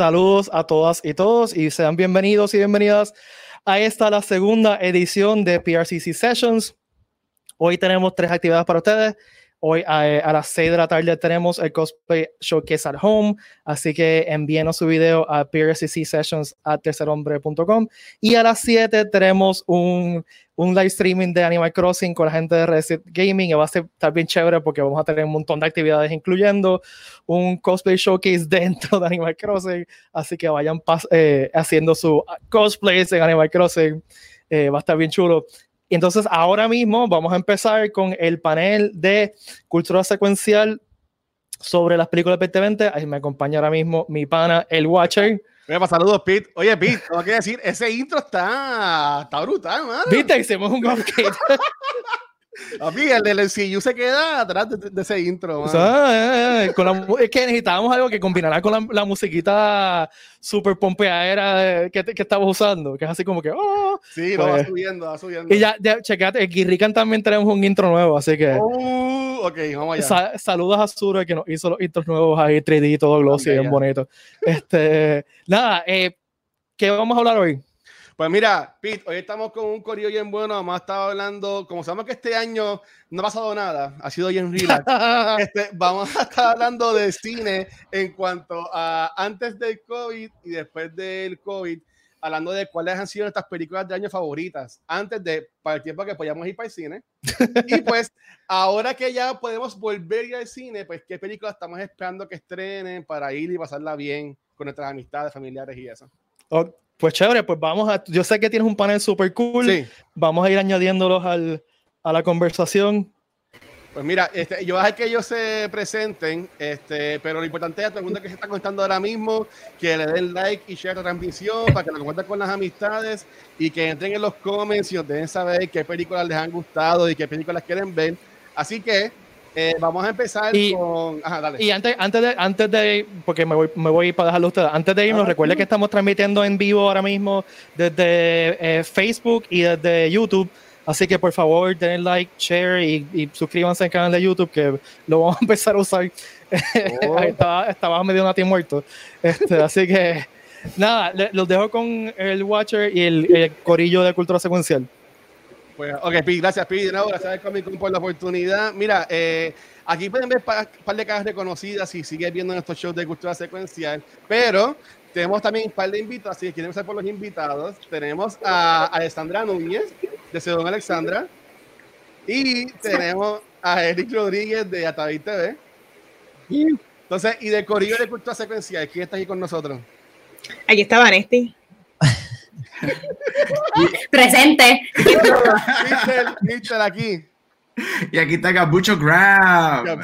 Saludos a todas y todos y sean bienvenidos y bienvenidas a esta la segunda edición de PRCC Sessions. Hoy tenemos tres actividades para ustedes. Hoy a, las 6 de la tarde tenemos el Cosplay Showcase at Home, así que envíenos su video a sessions tercerhombre.com y a las 7 tenemos un, un, live streaming de Animal Crossing con la gente de Reset Gaming y va a estar bien chévere porque vamos a tener un montón de actividades incluyendo un Cosplay Showcase dentro de Animal Crossing, así que vayan eh, haciendo su cosplays en Animal Crossing, eh, va a estar bien chulo. Y entonces ahora mismo vamos a empezar con el panel de cultura secuencial sobre las películas de 2020. Ahí me acompaña ahora mismo mi pana, el Watcher. Oye, saludos, Pete. Oye, Pete, tengo que decir, ese intro está, está brutal, mano. Viste, hicimos un upgrade. A mí, el del MCU se queda atrás de, ese intro. Eh, eh, es que necesitábamos algo que combinara con la, musiquita super pompeadera que, que estamos usando, que es así como que. Oh, sí, lo va pues. subiendo, va subiendo. Y ya, ya chequete, en Guirrican también tenemos un intro nuevo, así que. Uh, ok, vamos allá. saludos a Sura que nos hizo los intros nuevos ahí, 3D, todo glossy, bien bonito. Este, nada, eh, ¿qué vamos a hablar hoy? Pues mira, Pete, hoy estamos con un corillo bien bueno. Además, estaba hablando, como sabemos que este año no ha pasado nada, ha sido bien relax. este, vamos a estar hablando de cine en cuanto a antes del COVID y después del COVID, hablando de cuáles han sido nuestras películas de año favoritas, antes de, para el tiempo que podíamos ir para el cine. y pues, ahora que ya podemos volver al cine, pues, ¿qué películas estamos esperando que estrenen para ir y pasarla bien con nuestras amistades, familiares y eso? Pues chévere, pues vamos a. Yo sé que tienes un panel súper cool. Sí. Vamos a ir añadiéndolos al, a la conversación. Pues mira, este, yo voy a dejar que ellos se presenten, este, pero lo importante es a todo el mundo que se está conectando ahora mismo, que le den like y share la transmisión para que lo compartan con las amistades y que entren en los comments y nos dejen saber qué películas les han gustado y qué películas quieren ver. Así que eh, vamos a empezar con. Ajá, dale. Y antes, antes, de, antes de. Porque me voy, me voy para dejarlo a ustedes. Antes de irnos, recuerde que estamos transmitiendo en vivo ahora mismo desde eh, Facebook y desde YouTube. Así que por favor, den like, share y, suscríbanse al canal de YouTube que lo vamos a empezar a usar. Oh. estaba, estaba, medio nati muerto. Este, así que nada, los dejo con el Watcher y el, el corillo de cultura secuencial. Pues, ok, gracias, Pi, de nuevo, gracias a Comic Con por la oportunidad. Mira, eh, aquí pueden ver un par, de caras reconocidas si sigues viendo nuestros shows de cultura secuencial, pero tenemos también un par de invitados, si quieren empezar por los invitados, tenemos a Alessandra Núñez, de Sedón Alexandra, y tenemos a Eric Rodríguez de Ataví TV. Entonces, y de Corillo de Cultura Secuencial, ¿quién está aquí con nosotros? Aquí está Vanesti. Presente. Michel, aquí. Y aquí está Gabucho Graham.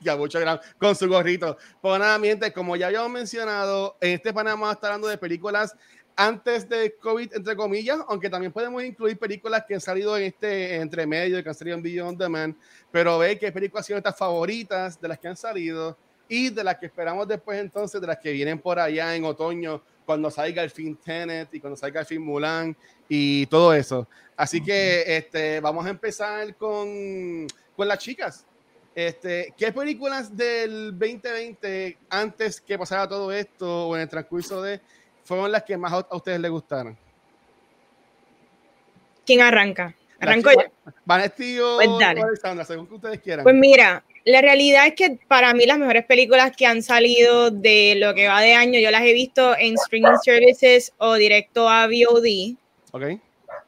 Gabucho Graham con su gorrito. Pues nada, miente, como ya habíamos mencionado, en este panel vamos a estar hablando de películas antes de COVID, entre comillas, aunque también podemos incluir películas que han salido en este entre medio, que han salido en Video On Demand, pero ve qué películas son estas favoritas de las que han salido y de las que esperamos después entonces, de las que vienen por allá en otoño cuando salga el film Tenet y cuando salga el film Mulan y todo eso. Así que este, vamos a empezar con, con las chicas. Este, ¿Qué películas del 2020, antes que pasara todo esto o en el transcurso de, fueron las que más a, ustedes les gustaron? ¿Quién arranca? Arranco yo. O pues Alexandra, según que ustedes quieran. Pues mira, la realidad es que para mí las mejores películas que han salido de lo que va de año, yo las he visto en streaming services o directo a VOD. Ok.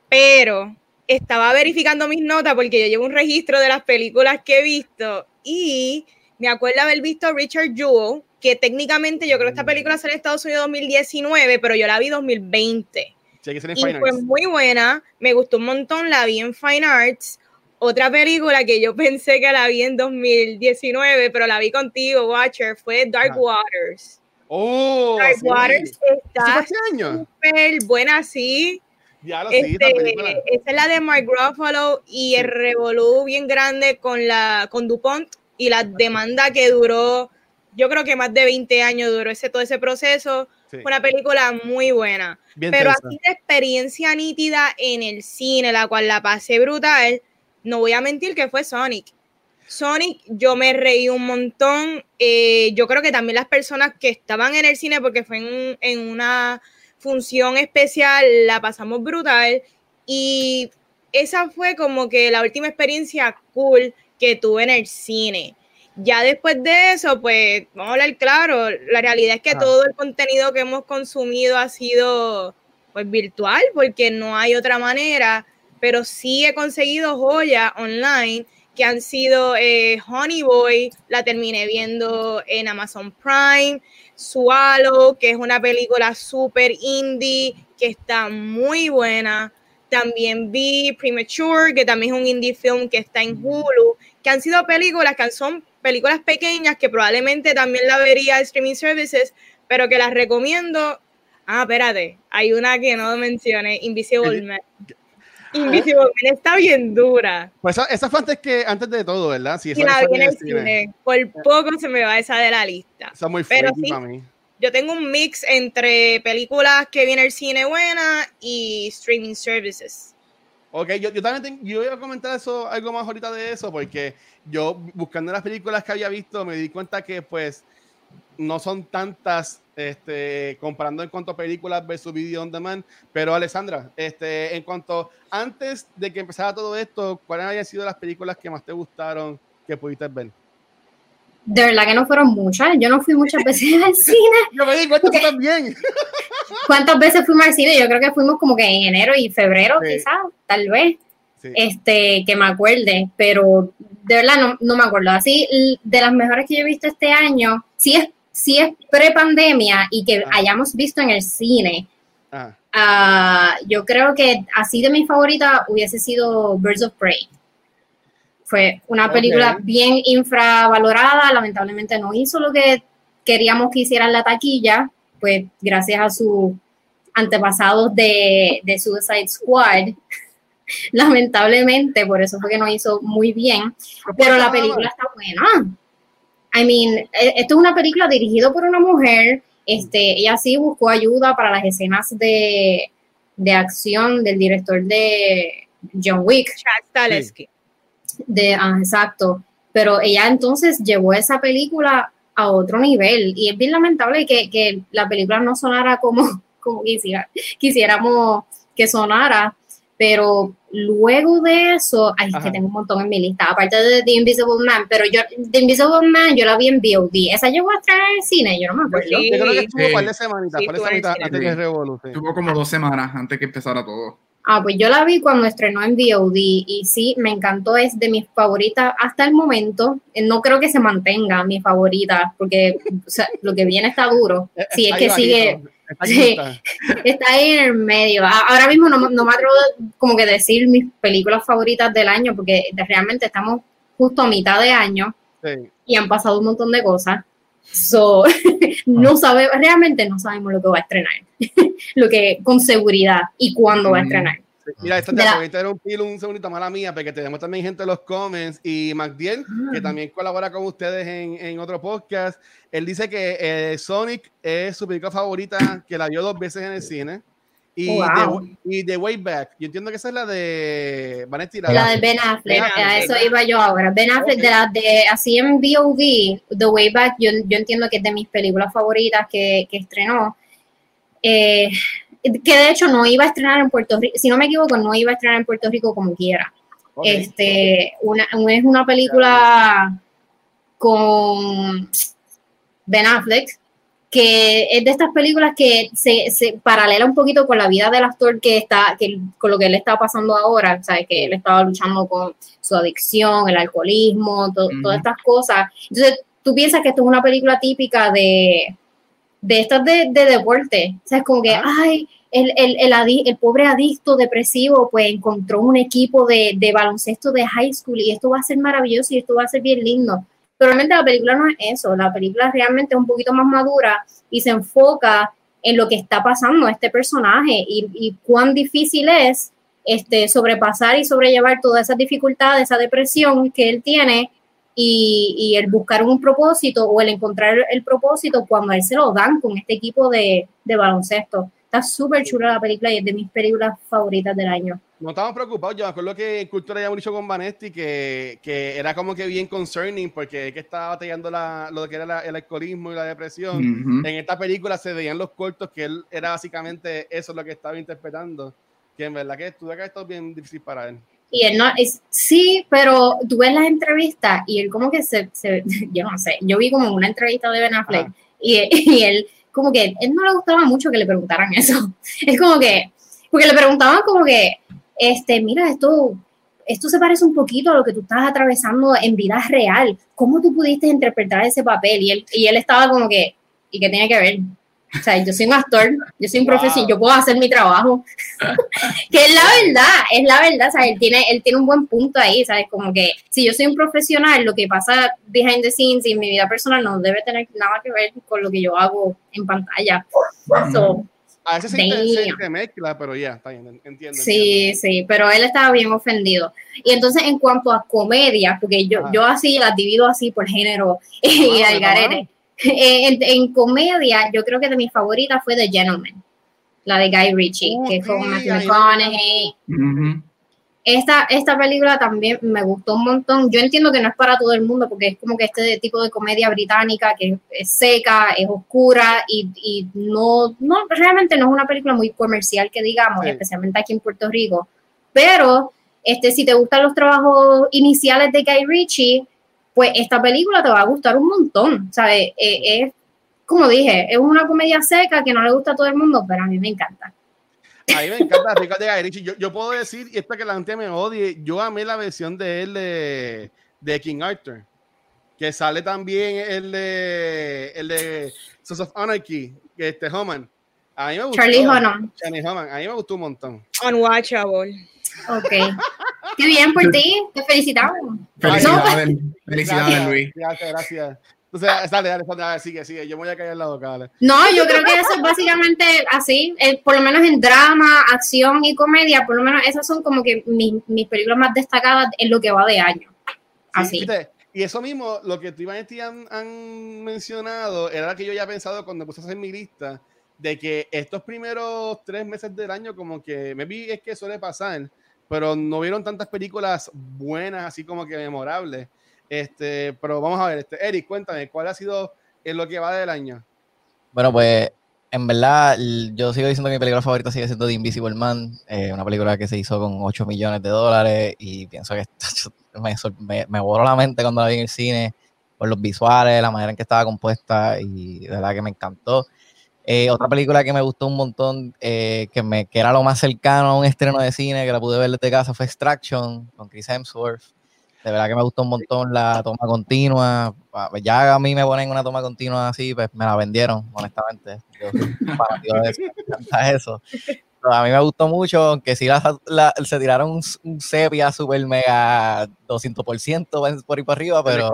Pero estaba verificando mis notas porque yo llevo un registro de las películas que he visto y me acuerdo haber visto Richard Jewell, que técnicamente yo creo que esta película salió en Estados Unidos 2019, pero yo la vi 2020. Sí, que y fue muy buena, me gustó un montón, la vi en Fine Arts otra película que yo pensé que la vi en 2019, pero la vi contigo, Watcher, fue Dark ah. Waters. Oh, Dark Waters está súper buena, sí. Ya lo este, esa es la de Mark Ruffalo y el revolú bien grande con la con DuPont y la demanda que duró, yo creo que más de 20 años duró ese todo ese proceso. Fue una película muy buena. pero así de experiencia nítida en el cine, la cual la pasé brutal no voy a mentir que fue Sonic. Sonic, yo me reí un montón. Eh, yo creo que también las personas que estaban en el cine, porque fue en, en una función especial, la pasamos brutal. Y esa fue como que la última experiencia cool que tuve en el cine. Ya después de eso, pues, vamos a hablar claro, la realidad es que todo el contenido que hemos consumido ha sido pues virtual, porque no hay otra manera, pero sí he conseguido joyas online que han sido eh, Honey Boy, la terminé viendo en Amazon Prime, Swallow, que es una película súper indie, que está muy buena. También vi Premature, que también es un indie film que está en Hulu, que han sido películas que son películas pequeñas que probablemente también la vería en streaming services, pero que las recomiendo. Ah, espérate, hay una que no mencioné, Invisible Man. Invisible Man está bien dura. Pues esa, esa fue antes, que, antes de todo, ¿verdad? Sí, esa la vi en en el el cine. cine. Por poco se me va esa de la lista. Esa es muy sí. para mí. Yo tengo un mix entre películas que viene el cine buena y streaming services. Ok, yo, yo también tengo- yo iba a comentar eso, algo más ahorita de eso, porque yo buscando las películas que había visto me di cuenta que pues no son tantas este, comparando en cuanto a películas versus video on demand. Pero Alessandra, este, en cuanto antes de que empezara todo esto, ¿cuáles habían sido las películas que más te gustaron que pudiste ver? De verdad que no fueron muchas. Yo no fui muchas veces al cine. Yo me di cuenta también. ¿Cuántas veces fuimos al cine? Yo creo que fuimos como que en enero y febrero, Sí. quizás, tal vez. Sí. Este, que me acuerde, pero de verdad no, no me acuerdo. Así, de las mejores que yo he visto este año, sí es, sí es pre-pandemia y que Ah. hayamos visto en el cine. Ah, yo creo que así de mi favorita hubiese sido Birds of Prey. Fue una película bien infravalorada, lamentablemente no hizo lo que queríamos que hiciera en la taquilla, pues gracias a sus antepasados de, de Suicide Squad, lamentablemente, por eso fue que no hizo muy bien, pero la película está buena. I mean, e- esto es una película dirigida por una mujer. Este, ella sí buscó ayuda para las escenas de, de acción del director de John Wick. De, ah, exacto. Pero ella entonces llevó esa película a otro nivel. Y es bien lamentable que, que la película no sonara como, como quisiera, quisiéramos que sonara. Pero luego de eso, ay, es Ajá. que tengo un montón en mi lista, aparte de The Invisible Man, pero yo, The Invisible Man, yo la vi en VOD. ¿Esa llegó a traer el cine? Yo no me acuerdo. Sí. Yo creo que estuvo Sí. un par de semanitas, Sí, par de estuvo en semanitas antes que. Revolución. Tuvo como dos semanas antes que empezara todo. Ah, pues yo la vi cuando estrenó en VOD y sí, me encantó, es de mis favoritas hasta el momento. Eh, No creo que se mantenga mi favorita, porque o sea, lo que viene está duro. Sí, es Está que ahí sigue, sí. está ahí en el medio. Ahora mismo no, no me atrevo a como que decir mis películas favoritas del año, porque realmente estamos justo a mitad de año Sí. y han pasado un montón de cosas. So, no sabe, realmente no sabemos lo que va a estrenar, lo que con seguridad y cuándo va a Mm. estrenar. Mira, esta te voy a interrumpir un pilo, un segundito, mala mía, porque tenemos también gente en los comments y MacDiel, Ah. que también colabora con ustedes en, en otro podcast. Él dice que eh, Sonic es su película favorita, que la vio dos veces en el cine. Y, Wow. The, y The Way Back, yo entiendo que esa es la de Vanessa La de Ben Affleck, Ben a Affleck. eso iba yo ahora. Ben Affleck, Ok. de la de así en VOD, The Way Back, yo, yo entiendo que es de mis películas favoritas que, que estrenó. Eh, que de hecho no iba a estrenar en Puerto Rico, si no me equivoco, no iba a estrenar en Puerto Rico como quiera. Este, una, es una película con Ben Affleck, que es de estas películas que se, se paralela un poquito con la vida del actor que está, que, con lo que él está pasando ahora, ¿sabes? Que él estaba luchando con su adicción, el alcoholismo, to- todas estas cosas. Entonces, tú piensas que esto es una película típica de, de estas de, de deporte. O sea, es como que, ay, el, el, el, adi- el pobre adicto depresivo, pues encontró un equipo de, de baloncesto de high school y esto va a ser maravilloso y esto va a ser bien lindo. Pero realmente la película no es eso, la película realmente es un poquito más madura y se enfoca en lo que está pasando a este personaje y, y cuán difícil es este, sobrepasar y sobrellevar todas esas dificultades, esa depresión que él tiene y, y el buscar un propósito o el encontrar el propósito cuando a él se lo dan con este equipo de, de baloncesto. Está súper chula la película y es de mis películas favoritas del año. No estábamos preocupados. Yo me acuerdo que en Cultura ya hemos dicho con Vanesti que, que era como que bien concerning porque es que estaba batallando la, lo que era la- el alcoholismo y la depresión. Ujú. En esta película se veían los cortos que él era básicamente eso lo que estaba interpretando. Que en verdad que estuvo acá esto es bien difícil para él. Y él no, es, sí, pero tú ves las entrevistas y él como que se, se- yo no sé, yo vi como una entrevista de Ben Affleck y, y él como que él no le gustaba mucho que le preguntaran eso. Es como que, porque le preguntaban como que, este, mira, esto, esto se parece un poquito a lo que tú estás atravesando en vida real. ¿Cómo tú pudiste interpretar ese papel? Y él, y él estaba como que, ¿y qué tiene que ver? O sea, yo soy un actor, yo soy un Wow. profesional, yo puedo hacer mi trabajo. que es la verdad, es la verdad, sea, él tiene, él tiene un buen punto ahí, ¿sabes? Como que si yo soy un profesional, lo que pasa behind the scenes y en mi vida personal no debe tener nada que ver con lo que yo hago en pantalla. So, A veces se, entremezcla, pero ya, está bien, entiendo. sí, sí, pero él estaba bien ofendido. Y entonces en cuanto a comedia, porque yo, Ajá. yo así las divido así por género y Ah, al ¿de garete. En, en comedia, yo creo que de mi favorita fue The Gentleman, la de Guy Ritchie, que es con Matthew McConaughey. Esta, esta película también me gustó un montón. Yo entiendo que no es para todo el mundo porque es como que este tipo de comedia británica que es seca, es oscura y, y no, no, realmente no es una película muy comercial que digamos, Sí. especialmente aquí en Puerto Rico. Pero este, si te gustan los trabajos iniciales de Guy Ritchie, pues esta película te va a gustar un montón. ¿sabes? Eh, es, como dije, es una comedia seca que no le gusta a todo el mundo, pero a mí me encanta. A mí me encanta Ricardo Ritchie. Yo, yo puedo decir, y esto que la gente me odie, yo amé la versión de él de, de King Arthur. Que sale también el de, el de Sons of Anarchy, que este Homan. A mí me gustó. Charlie Hunnam. Charlie Hunnam. A mí me gustó un montón. Unwatchable. Ok. Qué bien por ti, te felicitamos. Felicidades, felicidades, Gracias, Luis. Gracias, gracias. Entonces, dale, dale, dale, sigue, sigue. Yo me voy a callar la boca, dale. No, yo creo que eso es básicamente así, eh, por lo menos en drama, acción y comedia, por lo menos esas son como que mis, mis películas más destacadas en lo que va de año. Sí, Así. ¿viste? Y eso mismo, lo que tú y Vanetti han, han mencionado, era lo que yo ya he pensado cuando puse a hacer mi lista, de que estos primeros tres meses del año, como que me vi es que suele pasar, pero no vieron tantas películas buenas, así como que memorables. Este, pero vamos a ver, este, Eric, cuéntame, ¿cuál ha sido en lo que va del año? Bueno, pues en verdad yo sigo diciendo que mi película favorita sigue siendo The Invisible Man, eh, una película que se hizo con 8 millones de dólares y pienso que me, me, me voló la mente cuando la vi en el cine por los visuales, la manera en que estaba compuesta y de verdad que me encantó. Eh, otra película que me gustó un montón, eh, que, me, que era lo más cercano a un estreno de cine, que la pude ver desde casa, fue Extraction con Chris Hemsworth. De verdad que me gustó un montón la toma continua. Ah, pues Ya a mí me ponen una toma continua así, pues me la vendieron, honestamente. Yo de eso, me eso. Pero a mí me gustó mucho, aunque sí la- la- se tiraron un, un sepia super mega 200% por ahí para arriba, pero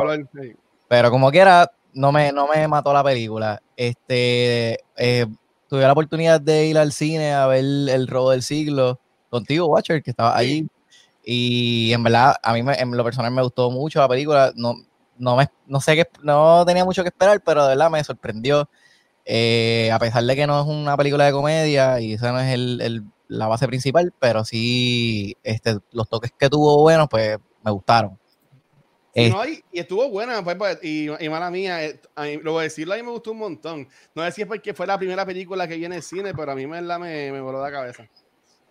pero como quiera, no me, no me mató la película. Este, eh, tuve la oportunidad de ir al cine a ver El Robo del Siglo contigo, Watcher, que estaba allí. Y en verdad, a mí me- en lo personal me gustó mucho la película. No, no, me, no sé qué, no tenía mucho que esperar, pero de verdad me sorprendió. Eh, a pesar de que no es una película de comedia y esa no es el, el- la base principal, pero sí este, los toques que tuvo buenos, pues me gustaron. Eh, no, y, y estuvo buena, pues, pues, y, y mala mía, eh, a mí- lo voy a decirlo, a mí me gustó un montón. No sé si es porque fue la primera película que vi en el cine, pero a mí me, la me, me voló la cabeza.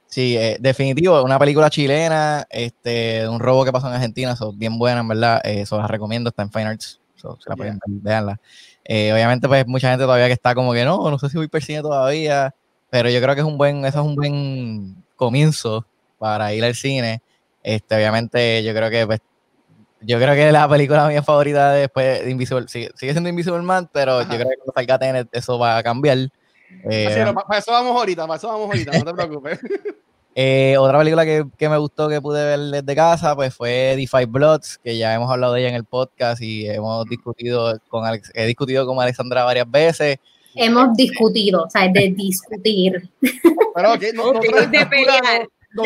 Sí, eh, definitivo, una película chilena, este, un robo que pasó en Argentina, son bien buena, en verdad, eh, eso la recomiendo, está en Fine Arts, so, la pueden ver, véanla. Eh, obviamente, pues mucha gente todavía que está como que no, no sé si voy per cine todavía, pero yo creo que es un buen, eso es un buen comienzo para ir al cine. Este, obviamente, yo creo que pues, yo creo que la película mía favorita después de Invisible, sigue, sigue siendo Invisible Man, pero Ajá. yo creo que cuando salga Tenet eso va a cambiar. Eh, Así, pero pa- para eso vamos ahorita, para eso vamos ahorita, no te preocupes. eh, otra película que, que me gustó que pude ver desde casa, pues fue Five Bloods, que ya hemos hablado de ella en el podcast y hemos discutido con Alex, he discutido con Alexandra varias veces. Hemos discutido, o sea, de discutir. Pero ok, no, nosotros de pelear, no-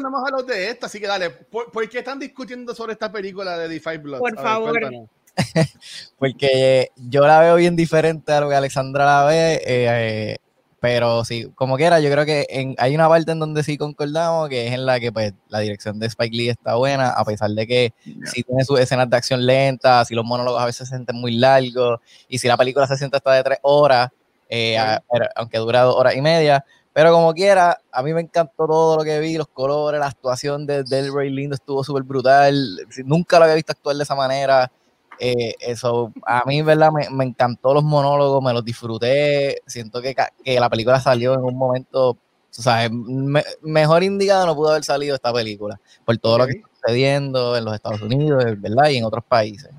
no hemos hablado de esta, así que dale, ¿por, por qué están discutiendo sobre esta película de The Five Bloods? Por A ver, favor. cuéntanos. porque yo la veo bien diferente a lo que Alexandra la ve. eh, eh, pero sí, como quiera, yo creo que en, hay una parte en donde sí concordamos, que es en la que pues la dirección de Spike Lee está buena, a pesar de que sí tiene sus escenas de acción lentas, si los monólogos a veces se sienten muy largos, y si la película se siente hasta de tres horas, eh, a- pero- aunque dura dos horas y media, pero como quiera, a mí me encantó todo lo que vi, los colores, la actuación de Delroy Lindo estuvo súper brutal, nunca lo había visto actuar de esa manera, eh, eso, a mí, ¿verdad? Me, me encantó los monólogos, me los disfruté. Siento que, que la película salió en un momento, o sea, me- mejor indicado no pudo haber salido esta película, por todo lo que está sucediendo en los Estados Unidos, ¿verdad? Y en otros países.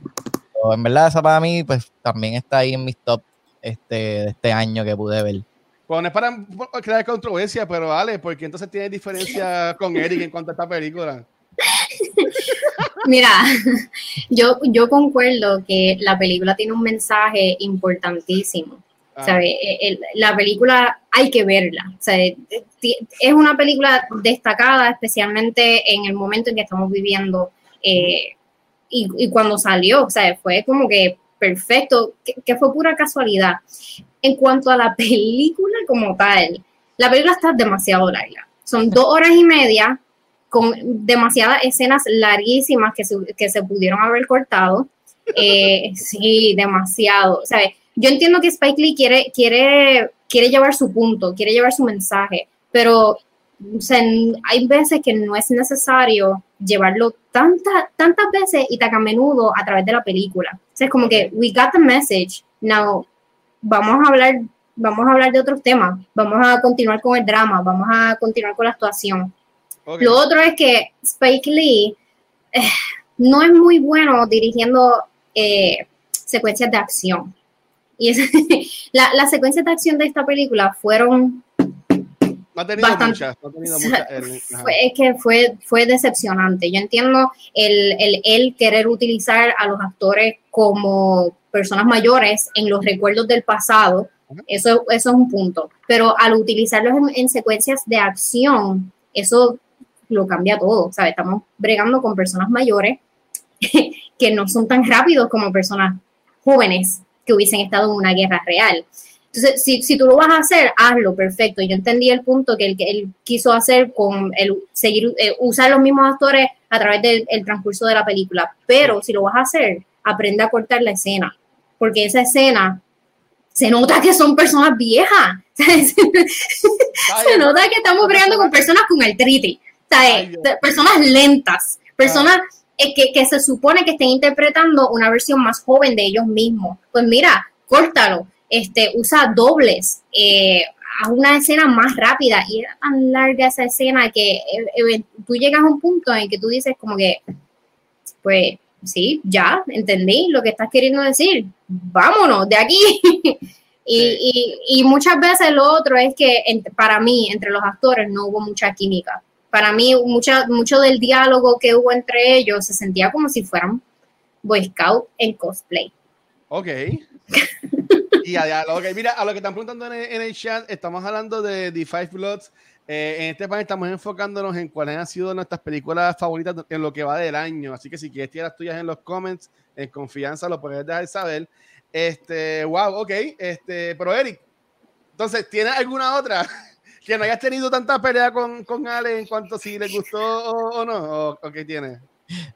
Pero en verdad, esa para mí, pues también está ahí en mis top este, de este año que pude ver. Pues no es para crear controversia, pero vale, porque entonces tiene diferencia con Eric en cuanto a esta película. Mira, yo, yo concuerdo que la película tiene un mensaje importantísimo. Ah, ¿sabe? El- la película hay que verla. Es una película destacada, especialmente en el momento en que estamos viviendo eh, y, y cuando salió. O sea, fue como que perfecto, que, que fue pura casualidad. En cuanto a la película como tal, la película está demasiado larga. Son dos horas y media con demasiadas escenas larguísimas que se, que se pudieron haber cortado. Eh, sí, demasiado. O yo entiendo que Spike Lee quiere, quiere, quiere llevar su punto, quiere llevar su mensaje, pero hay veces que no es necesario llevarlo tantas tantas veces y tan a menudo a través de la película. O sea, es como que we got the message, now vamos a hablar, vamos a hablar de otros temas, vamos a continuar con el drama, vamos a continuar con la actuación. Lo otro es que Spike Lee eh, no es muy bueno dirigiendo eh, secuencias de acción. Y es- la- las secuencias de acción de esta película fueron, No ha tenido bastante- muchas. No ha tenido muchas. Eric. Ajá. fue, es que fue, fue decepcionante. Yo entiendo el, el, el querer utilizar a los actores como personas mayores en los recuerdos del pasado. Eso, eso es un punto. Pero al utilizarlos en, en secuencias de acción, eso lo cambia todo. ¿sabes? Estamos bregando con personas mayores que no son tan rápidos como personas jóvenes que hubiesen estado en una guerra real. Entonces, si, si tú lo vas a hacer, hazlo, perfecto. Yo entendí el punto que él, que él quiso hacer con el seguir, eh, usar los mismos actores a través del el transcurso de la película. Pero si lo vas a hacer, aprende a cortar la escena. Porque esa escena se nota que son personas viejas. se nota que estamos bregando con personas con artritis. ¿sabes? De- Personas lentas. Personas eh, que, que se supone que estén interpretando una versión más joven de ellos mismos. Pues mira, córtalo este, usa dobles, eh, haz una escena más rápida y era tan larga esa escena que eh, eh, tú llegas a un punto en que tú dices como que, pues sí, ya, entendí lo que estás queriendo decir, vámonos de aquí. y, y, y muchas veces lo otro es que para mí, entre los actores, no hubo mucha química. Para mí, mucha, mucho del diálogo que hubo entre ellos se sentía como si fueran Boy Scout en cosplay. Ok. y a mira, a lo que están preguntando en el, en el chat, estamos hablando de The Five Bloods. Eh, en este panel estamos enfocándonos en cuáles han sido nuestras películas favoritas en lo que va del año. Así que si quieres tirar las tuyas en los comments, en confianza, lo puedes dejar saber. Este, wow, ok. Este, pero Eric, entonces, ¿tienes alguna otra que no hayas tenido tanta pelea con, con Ale en cuanto si le gustó o, o no? ¿O, o qué tienes?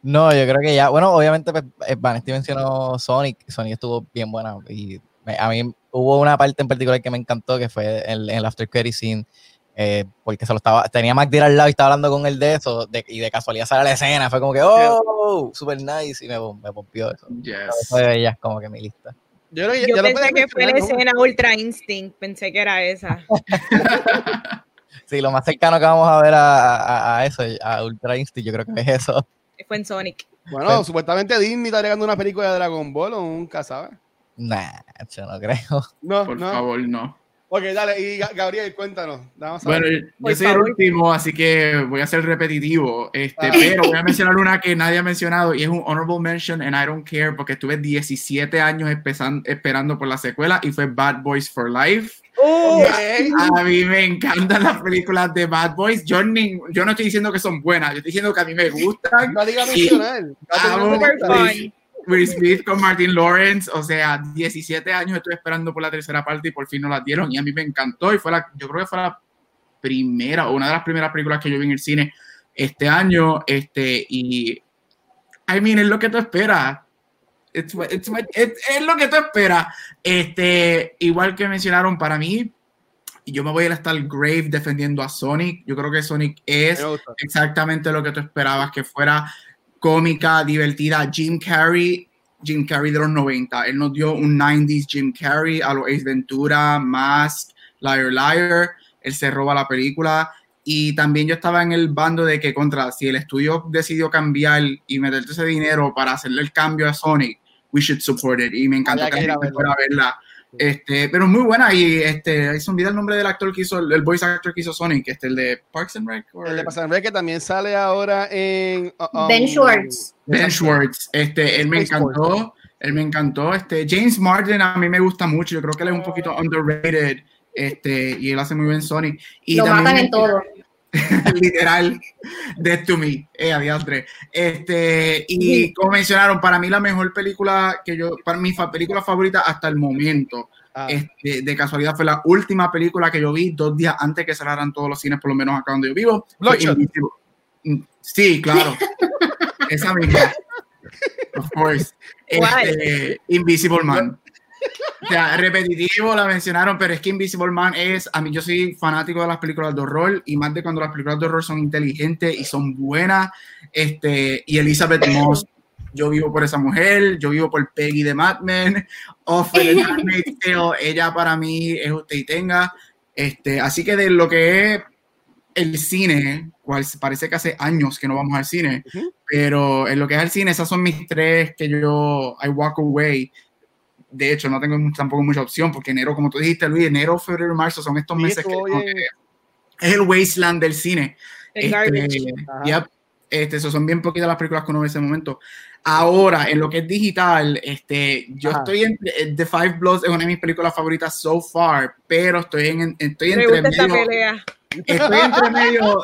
No, yo creo que ya, bueno, obviamente pues, eh, Vanesti mencionó Sonic, Sonic estuvo bien buena y a mí hubo una parte en particular que me encantó que fue en el after credit scene eh, porque se lo estaba, tenía a McDear al lado y estaba hablando con él de eso de- y de casualidad sale la escena, fue como que, oh, super nice y me, me pompió eso. Yes. Eso de ellas como que mi lista. Yo, creo que pensé que fue la escena Ultra Instinct, pensé que era esa. Sí, lo más cercano que vamos a ver a, a- a eso, a Ultra Instinct, yo creo que es eso. Fue en Sonic. Bueno, Pues- supuestamente Disney está llegando una película de Dragon Ball o nunca sabe. Nah, yo no creo. No, Por no. favor, no. Ok, dale, y Ga- Gabriel, cuéntanos. Vamos a ver. Bueno, yo soy el último, así que voy a ser repetitivo. Este, Ah. pero voy a mencionar una que nadie ha mencionado y es un honorable mention and I don't care porque estuve 17 años esperando por la secuela y fue Bad Boys for Life. Uh, Ok. A mí me encantan las películas de Bad Boys. Yo, ni- yo no estoy diciendo que son buenas, yo estoy diciendo que a mí me gustan. No diga mencionar. Will Smith con Martin Lawrence, o sea, 17 años estoy esperando por la tercera parte y por fin nos la dieron y a mí me encantó y fue la, yo creo que fue la primera o una de las primeras películas que yo vi en el cine este año, este, y, I mean, es lo que tú esperas. It's, it's it's- es lo que tú esperas. Este, igual que mencionaron para mí, yo me voy a estar grave defendiendo a Sonic. Yo creo que Sonic es exactamente lo que tú esperabas, que fuera cómica, divertida. Jim Carrey, Jim Carrey de los 90. Él nos dio un 90s Jim Carrey a los Ace Ventura, Mask, Liar Liar. Él se roba la película. Y también yo estaba en el bando de que contra, si el estudio decidió cambiar y meterte ese dinero para hacerle el cambio a Sonic, we should support it. Y me encantó Había que que fuera a verla. Este, pero muy buena y este, se olvida el nombre del actor que hizo, el voice actor que hizo Sonic, este, el de Parks and Rec. or- El de Pasan que también sale ahora en. uh, um, Ben Schwartz. Ben Schwartz, este, él me encantó, él me encantó, este, James Martin a mí me gusta mucho, yo creo que él es un poquito underrated, este, y él hace muy bien Sonic. Y Lo también matan en todo. literal, Dead to Me, eh, adiantre. Este, y como mencionaron, para mí la mejor película que yo, para mi fa- película favorita hasta el momento, Ah, este, de casualidad fue la última película que yo vi dos días antes que cerraran todos los cines, por lo menos acá donde yo vivo. Mm, Sí, claro. Esa misma. Of course. Este, Invisible Man. O sea, repetitivo, la mencionaron, pero es que Invisible Man es, a mí yo soy fanático de las películas de horror y más de cuando las películas de horror son inteligentes y son buenas. Este, y Elizabeth Moss, yo vivo por esa mujer, yo vivo por Peggy de Mad Men, Handmaid's Tale, ella para mí es usted y tenga. Este, así que de lo que es el cine, cual parece que hace años que no vamos al cine, pero en lo que es el cine, esas son mis tres que yo, I walk away. De hecho, no tengo tampoco mucha opción, porque enero, como tú dijiste, Luis, enero, febrero y marzo son estos meses que, es el wasteland del cine. El. Ajá. yep, este, eso son bien poquitas las películas que uno ve en ese momento. Ahora, en lo que es digital, este, yo Ajá. estoy en eh, The Five Bloods, es una de mis películas favoritas so far, pero estoy en, estoy entre medio, estoy entre medio,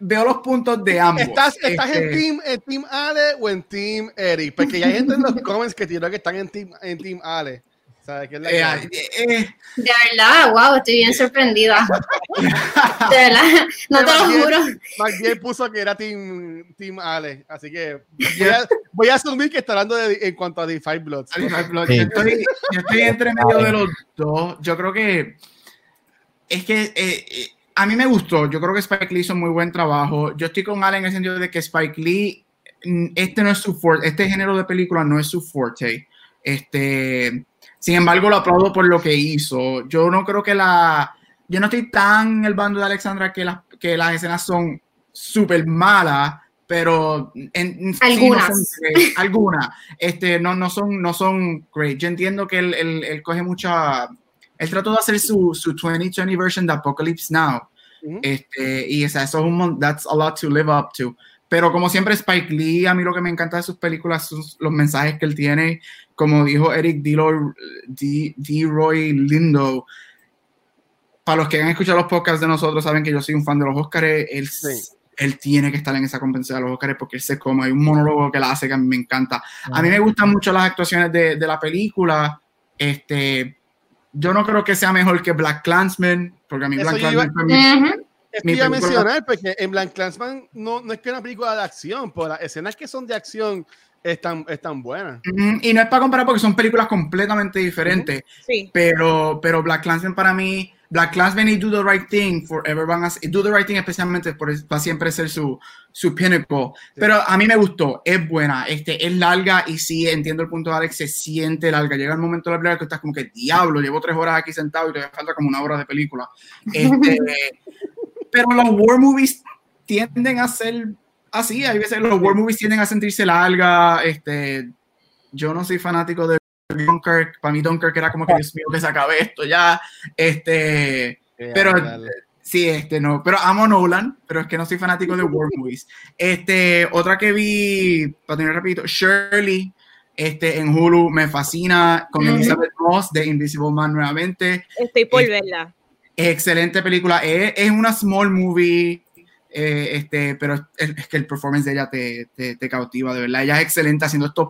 veo los puntos de ambos. ¿Estás, estás en, Este, team, en Team Ale o en Team Eric? Porque ya hay gente en los comments que tiró que están en Team, en team Ale. ¿Sabes qué es la eh, eh, eh, De verdad, wow, estoy bien sorprendida. De verdad, no te lo juro. Bien puso que era Team, team Ale. Así que voy a, voy a asumir que está hablando de, en cuanto a Five Bloods. Yo Sí. estoy, yo estoy entre medio de los dos. Yo creo que es que eh, eh, a mí me gustó. Yo creo que Spike Lee hizo muy buen trabajo. Yo estoy con Alan en el sentido de que Spike Lee, mm, este no es su forte, este género de película no es su forte. Este, sin embargo, lo aplaudo por lo que hizo. Yo no creo que la, yo no estoy tan en el bando de Alexandra que las, que las escenas son súper malas, pero en, en- sí, no Algunas. son great. algunas, este, no, no son, no son great. Yo entiendo que él, él- él coge mucha, él trató de hacer su, su 2020 version de Apocalypse Now, este, y o sea, eso es un, that's a lot to live up to. Pero como siempre Spike Lee, a mí lo que me encanta de sus películas son los mensajes que él tiene, como dijo Eric D. D. D. Roy Lindo, para los que han escuchado los podcasts de nosotros saben que yo soy un fan de los Oscars, él, Sí. él tiene que estar en esa compensación de los Oscars porque él se come, hay un monólogo que la hace que a mí me encanta. A mí me gustan mucho las actuaciones de, de la película, este, yo no creo que sea mejor que Black Clansman, porque a mí Eso Black Clansman fue mi- Ujú. Es Mi iba a mencionar, porque en Blank Clansman no, no es que una película de acción, pero las escenas que son de acción están, están buenas. Y no es para comparar porque son películas completamente diferentes, Sí. pero, pero Black Clansman para mí, Black Clansman y Do the Right Thing forever van a ser- Do the Right Thing especialmente por, va a siempre ser su, su pinnacle. Pero a mí me gustó, es buena, este, es larga y sí, entiendo el punto de Alex, se siente larga. Llega el momento de la película que estás como que diablo, llevo tres horas aquí sentado y todavía falta como una hora de película. Este, pero los war movies tienden a ser así, hay veces los war movies tienden a sentirse larga, este, yo no soy fanático de Dunkirk, para mí Dunkirk era como que Dios mío que se acabe esto ya, este, pero sí, este no, pero amo Nolan, pero es que no soy fanático de war movies. Este, otra que vi, para tener rapidito, Shirley, este, en Hulu, me fascina, con. Elizabeth Moss de Invisible Man nuevamente, Estoy por Eh, verla. excelente película, es, es una small movie, eh, este, pero es, es, que el performance de ella te, te, te, cautiva, de verdad. Ella es excelente haciendo estos,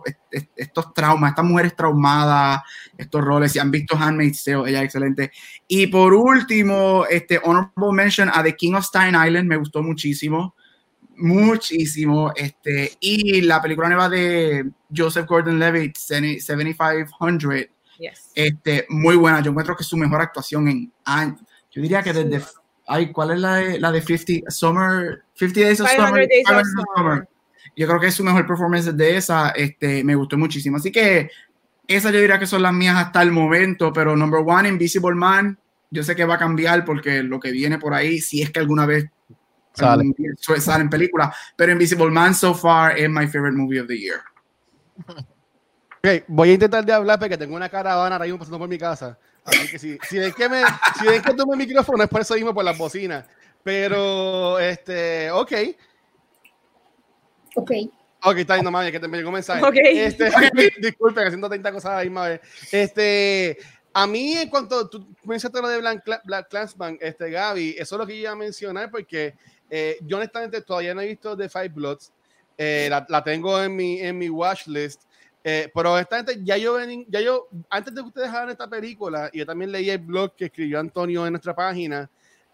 estos traumas, estas mujeres traumadas, estos roles. Si han visto Handmaid's Tale, ella es excelente. Y por último, este, honorable mention a The King of Stein Island, me gustó muchísimo. Muchísimo. Este, y la película nueva de Joseph Gordon-Levitt, 7500, yes. este, muy buena. Yo encuentro que es su mejor actuación en años. Yo diría que desde Ay, ¿cuál es la de, la de 50 Summer? 50 Days of Summer. Days of Summer. Yo creo que es su mejor performance de esa. Este, me gustó muchísimo. Así que esas yo diría que son las mías hasta el momento. Pero number one, Invisible Man. Yo sé que va a cambiar porque lo que viene por ahí, si es que alguna vez sale, sale en película. Pero Invisible Man so far es my favorite movie of the year. Okay, voy a intentar de hablar porque tengo una caravana ahora mismo pasando por mi casa. Así que si, si ven que me, si ven que tomo el micrófono es por eso mismo, por las bocinas. Pero, este, ok. Ok. Ok, está bien, no mames, que te me llegó un mensaje. Okay. Este, disculpen, haciendo 30 cosas a la misma vez. Este, a mí, en cuanto tú mencionaste lo de Black, Black Clansman, este, Gaby, eso es lo que yo iba a mencionar porque eh, yo honestamente todavía no he visto The Five Bloods. Eh, la, la, tengo en mi, en mi watch list. Eh, pero honestamente, ya yo, ya yo, antes de que ustedes hagan esta película, y yo también leí el blog que escribió Antonio en nuestra página,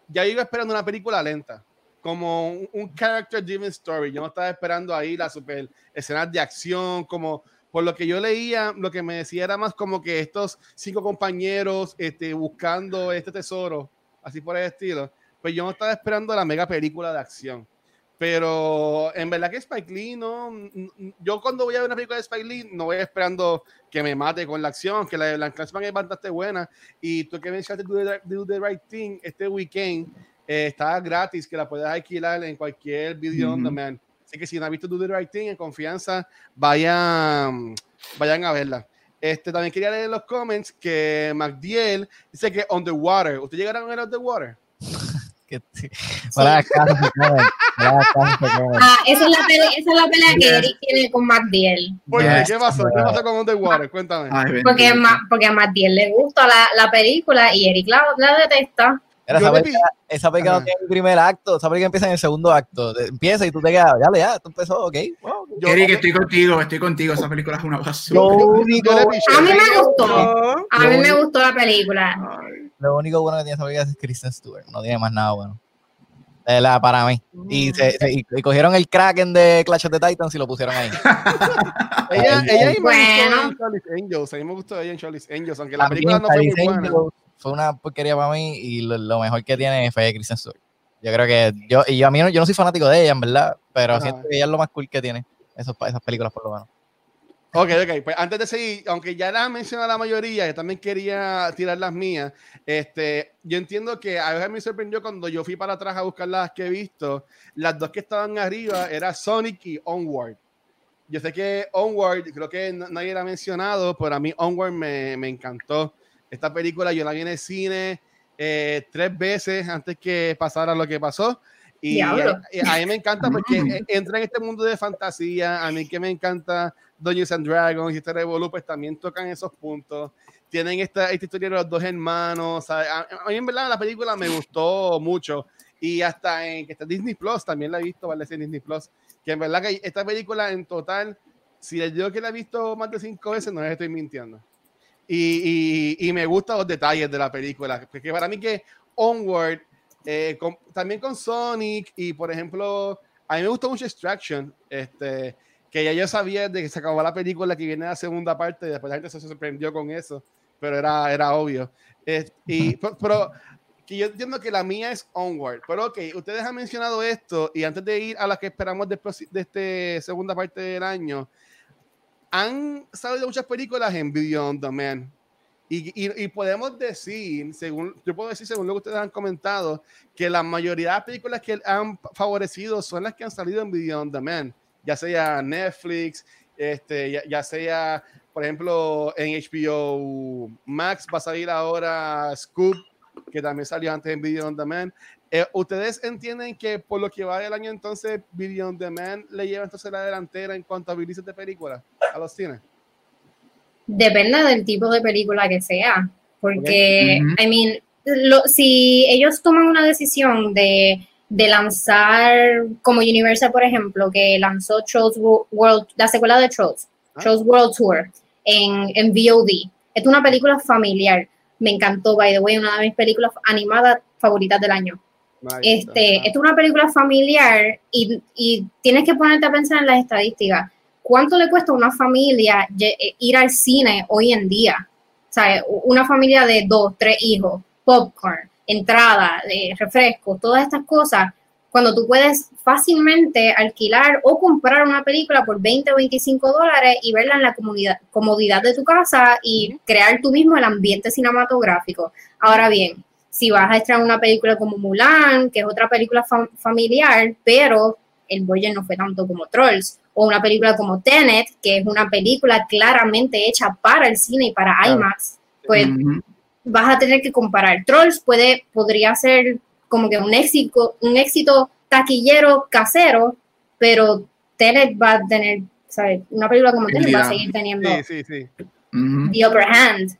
ya yo iba esperando una película lenta, como un, un character driven story. Yo no estaba esperando ahí las super escenas de acción, como por lo que yo leía, lo que me decía era más como que estos cinco compañeros este, buscando este tesoro, así por el estilo. Pues yo no estaba esperando la mega película de acción. Pero en verdad que Spike Lee, no. Yo cuando voy a ver una película de Spike Lee, no voy esperando que me mate con la acción, que la de Black es bastante buena. Y tú que mencionaste Do the, Do the Right Thing este weekend, eh, está gratis, que la puedes alquilar en cualquier video on demand. Así que si no has visto Do the Right Thing, en confianza, vayan, vayan a verla. Este, también quería leer en los comments que MacDiel dice que On the Water. ¿Ustedes llegaron a ver On the Water? Que sí. Para casa se queden. Ah, esa es la pelea, esa es la pelea que Eric tiene con MacDiel. ¿Por qué? ¿Qué pasó? ¿Qué pasó con Underwater? Cuéntame. Ay, porque, a, porque a MacDiel le gusta la, la película y Eric la, la detesta. Era esa, película, esa película no tiene el primer acto, esa película empieza en el segundo acto. Empieza y tú te quedas, ya, ya, tú empezó, ok. Wow. Yo, Eric, estoy contigo, estoy contigo. Esa película es una basura. Único, a mí me gustó. A mí me gustó la película. Ay. Lo único bueno que tiene esa película es Kristen Stewart, no tiene más nada bueno. De la, para mí. Y, se, se, y, y, cogieron el Kraken de Clash of the Titans y lo pusieron ahí. ella ella me bueno. gustó en Charlie's Angels. A mí me gustó ella en Charlie's Angels, aunque la película no fue muy buena. Angels fue una porquería para mí y lo, lo, mejor que tiene fue Kristen Stewart. Yo creo que yo, y yo a mí no, yo no soy fanático de ella, en verdad, pero Ajá. siento que ella es lo más cool que tiene. Esos, esas películas, por lo menos. Ok, ok. Pues antes de seguir, aunque ya las mencionado la mayoría, yo también quería tirar las mías. Este, yo entiendo que a veces me sorprendió cuando yo fui para atrás a buscar las que he visto. Las dos que estaban arriba era Sonic y Onward. Yo sé que Onward, creo que nadie la ha mencionado, pero a mí Onward me, me encantó. Esta película yo la vi en el cine eh, tres veces antes que pasara lo que pasó. Y a, a, mí me encanta porque entra en este mundo de fantasía. A mí que me encanta Dungeons and Dragons y este Revolu, pues también tocan esos puntos. Tienen esta, esta historia de los dos hermanos. A, a, mí, en verdad, la película me gustó mucho. Y hasta en que está Disney Plus, también la he visto, vale decir Disney Plus. Que en verdad que esta película en total, si les digo que la he visto más de cinco veces, no les estoy mintiendo. Y, y, y me gustan los detalles de la película. Porque para mí que Onward, eh, con, también con Sonic y por ejemplo, a mí me gustó mucho Extraction. Este, que ya yo sabía de que se acabó la película que viene la segunda parte y después la gente se sorprendió con eso, pero era, era obvio. Eh, y, pero, pero, que yo entiendo que la mía es Onward, pero ok, ustedes han mencionado esto y antes de ir a la que esperamos después de esta segunda parte del año, han salido muchas películas en Video on Demand. Y, y, y, podemos decir, según yo puedo decir, según lo que ustedes han comentado, que la mayoría de las películas que han favorecido son las que han salido en Video on Demand ya sea Netflix, este, ya, ya, sea, por ejemplo, en HBO Max va a salir ahora Scoop, que también salió antes en Video on Demand. Eh, ¿Ustedes entienden que por lo que va del año entonces Video on Demand le lleva entonces la delantera en cuanto a releases de películas a los cines? Depende del tipo de película que sea, porque, okay. I mean, lo, si ellos toman una decisión de de lanzar, como Universal, por ejemplo, que lanzó Trolls World, la secuela de Trolls, Ah. Trolls World Tour, en, en VOD. Es una película familiar. Me encantó, by the way, una de mis películas animadas favoritas del año. Este, es una película familiar y, y tienes que ponerte a pensar en las estadísticas. ¿Cuánto le cuesta a una familia eh, ir al cine hoy en día? O sea, una familia de dos, tres hijos, popcorn, entrada, eh, refrescos, todas estas cosas, cuando tú puedes fácilmente alquilar o comprar una película por 20 o 25 dólares y verla en la comunidad, comodidad de tu casa y crear tú mismo el ambiente cinematográfico. Ahora bien, si vas a estrenar una película como Mulan, que es otra película fam- familiar, pero el budget no fue tanto como Trolls, o una película como Tenet, que es una película claramente hecha para el cine y para. IMAX, pues. Vas a tener que comparar. Trolls puede, podría ser como que un éxito, un éxito taquillero casero, pero Tenet va a tener, ¿sabes? Una película como Tenet va a seguir teniendo Sí, sí, sí. The upper hand.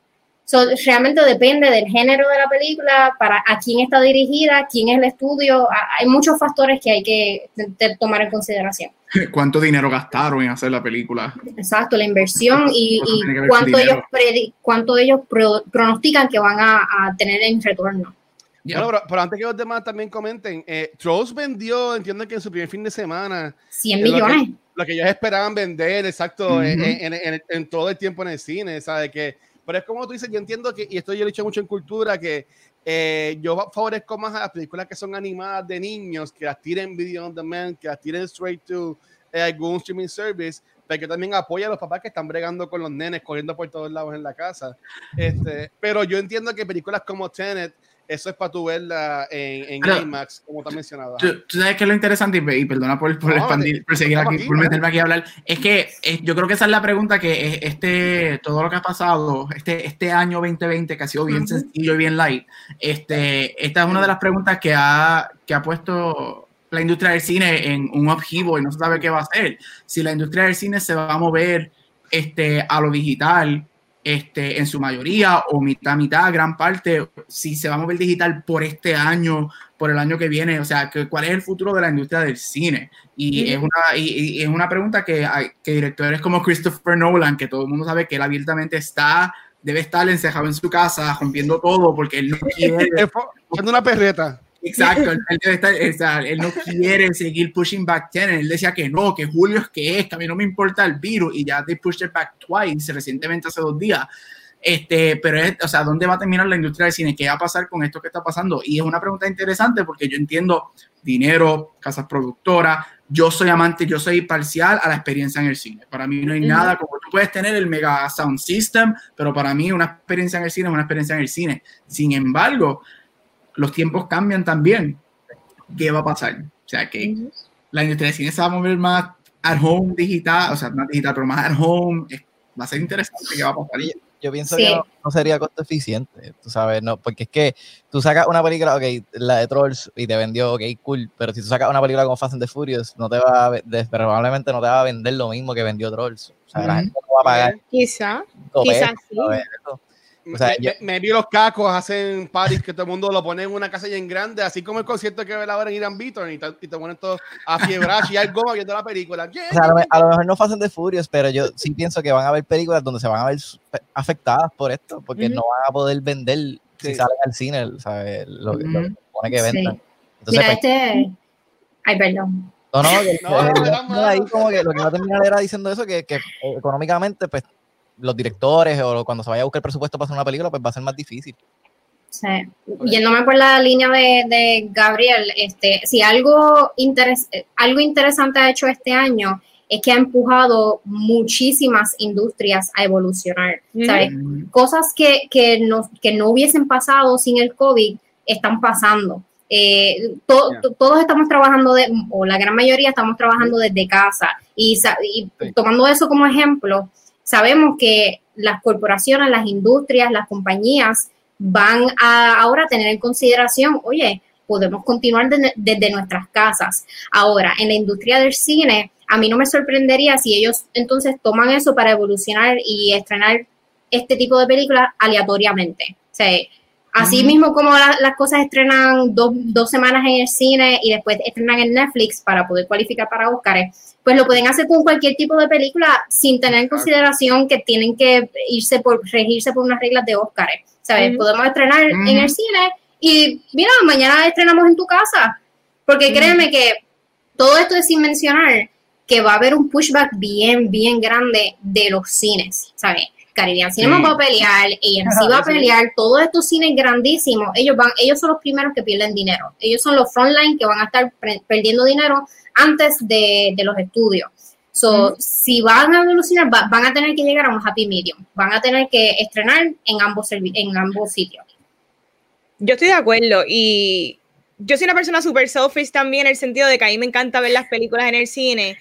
So, realmente depende del género de la película, para a quién está dirigida, quién es el estudio. Hay muchos factores que hay que de- de tomar en consideración. ¿Cuánto dinero gastaron en hacer la película? Exacto, la inversión y, y cuánto ellos, predi- cuánto ellos pro- pronostican que van a, a tener en retorno. Ya. Bueno, pero, pero antes que los demás también comenten, eh, Trolls vendió, entiendo que en su primer fin de semana, 100 Es lo que- millones. lo que ellos esperaban vender, exacto, en, en- en- en todo el tiempo en el cine, ¿sabes? Que, pero es como tú dices, yo entiendo que, y esto yo lo he dicho mucho en cultura, que eh, yo favorezco más a las películas que son animadas de niños, que las tiren video on demand, que las tiren straight to eh, algún streaming service, pero que también apoya a los papás que están bregando con los nenes, corriendo por todos lados en la casa. Este, pero yo entiendo que películas como Tenet, eso es para tu verla en, en Pero- IMAX, como te has mencionado. Tú, tú sabes que lo interesante, y perdona por, por No, expandir, por seguir aquí, aquí, por meterme aquí a hablar, es que eh, yo creo que esa es la pregunta que eh, este, todo lo que ha pasado, este, este año 2020, que ha sido bien Ujú. sencillo y bien light, este, esta es una de las preguntas que ha, que ha puesto la industria del cine en un upheaval y no se sabe qué va a hacer. Si la industria del cine se va a mover este, a lo digital, este, en su mayoría, o mitad, mitad, gran parte, si se va a mover digital por este año, por el año que viene, o sea, que, ¿cuál es el futuro de la industria del cine? Y, es, una, y, y es una pregunta que, que directores como Christopher Nolan, que todo el mundo sabe que él abiertamente está, debe estar encerrado en su casa, rompiendo todo, porque él no quiere una perreta. Exacto, él, él sea, él no quiere seguir pushing back 10. Él decía que no, que julio es que es, que a mí no me importa el virus y ya they pushed it back twice recientemente hace dos días. Este, pero es, o sea, ¿dónde va a terminar la industria del cine? ¿Qué va a pasar con esto que está pasando? Y es una pregunta interesante porque yo entiendo dinero, casas productoras. Yo soy amante, yo soy parcial a la experiencia en el cine. Para mí no hay nada como tú puedes tener el mega sound system, pero para mí una experiencia en el cine es una experiencia en el cine. Sin embargo, los tiempos cambian también. ¿Qué va a pasar? O sea, que la industria del cine se va a mover más at home digital, o sea, no digital, pero más at home. Va a ser interesante qué va a pasar. Yo pienso Sí. que no, no sería costo eficiente, tú sabes, no, porque es que tú sacas una película, ok, la de Trolls y te vendió, ok, cool, pero si tú sacas una película como Fast and the Furious, no te va a, de- probablemente no te va a vender lo mismo que vendió Trolls. O sea, la gente no va a pagar Quizá, quizás sí. para ver eso. O sea, me, yo- me- me vi los cacos hacen parties que todo el mundo lo pone en una casa bien grande, así como el concierto que ve ahora en Irán Beaton y te, y te ponen todo a fiebrar y al goma viendo la película. Yeah, O sea, a, lo, me- a lo mejor no Fast and the Furious, pero yo sí pienso que van a haber películas donde se van a ver afectadas por esto, porque no van a poder vender Sí. si salen al cine, ¿sabes? Lo, lo que supone que Sí. vendan. Entonces, Mira, pues, este. Ay, perdón. No, no, que, No, no, que- no, no. ahí como que lo que va a terminar era diciendo eso, que, que, eh, económicamente, pues, los directores o cuando se vaya a buscar presupuesto para hacer una película, pues va a ser más difícil. Sí. Yéndome por la línea de, de Gabriel, este, si algo, interes- algo interesante ha hecho este año es que ha empujado muchísimas industrias a evolucionar. Mm, Cosas que, que, no, que no hubiesen pasado sin el COVID están pasando. Eh, to- Ya. to- todos estamos trabajando, de, o la gran mayoría estamos trabajando desde casa. Y, sa- y Sí. tomando eso como ejemplo, sabemos que las corporaciones, las industrias, las compañías van a ahora tener en consideración, oye, podemos continuar de- desde nuestras casas. Ahora, en la industria del cine, a mí no me sorprendería si ellos entonces toman eso para evolucionar y estrenar este tipo de películas aleatoriamente. O sea, Así mismo como la- las cosas estrenan dos, dos semanas en el cine y después estrenan en Netflix para poder cualificar para Oscars, pues lo pueden hacer con cualquier tipo de película sin tener en consideración que tienen que irse por, regirse por unas reglas de Oscars. ¿Sabes? Podemos estrenar en el cine y mira, mañana estrenamos en tu casa. Porque créeme que todo esto es sin mencionar que va a haber un pushback bien, bien grande de los cines, ¿sabes? Caribbean Cinema Sí. va a pelear, AMC va a pelear, todos estos cines grandísimos, ellos van, ellos son los primeros que pierden dinero. Ellos son los frontline que van a estar perdiendo dinero antes de, de los estudios. So, si van a cines, va- van a tener que llegar a un happy medium. Van a tener que estrenar en ambos, en ambos sitios. Yo estoy de acuerdo y yo soy una persona súper selfish también en el sentido de que a mí me encanta ver las películas en el cine,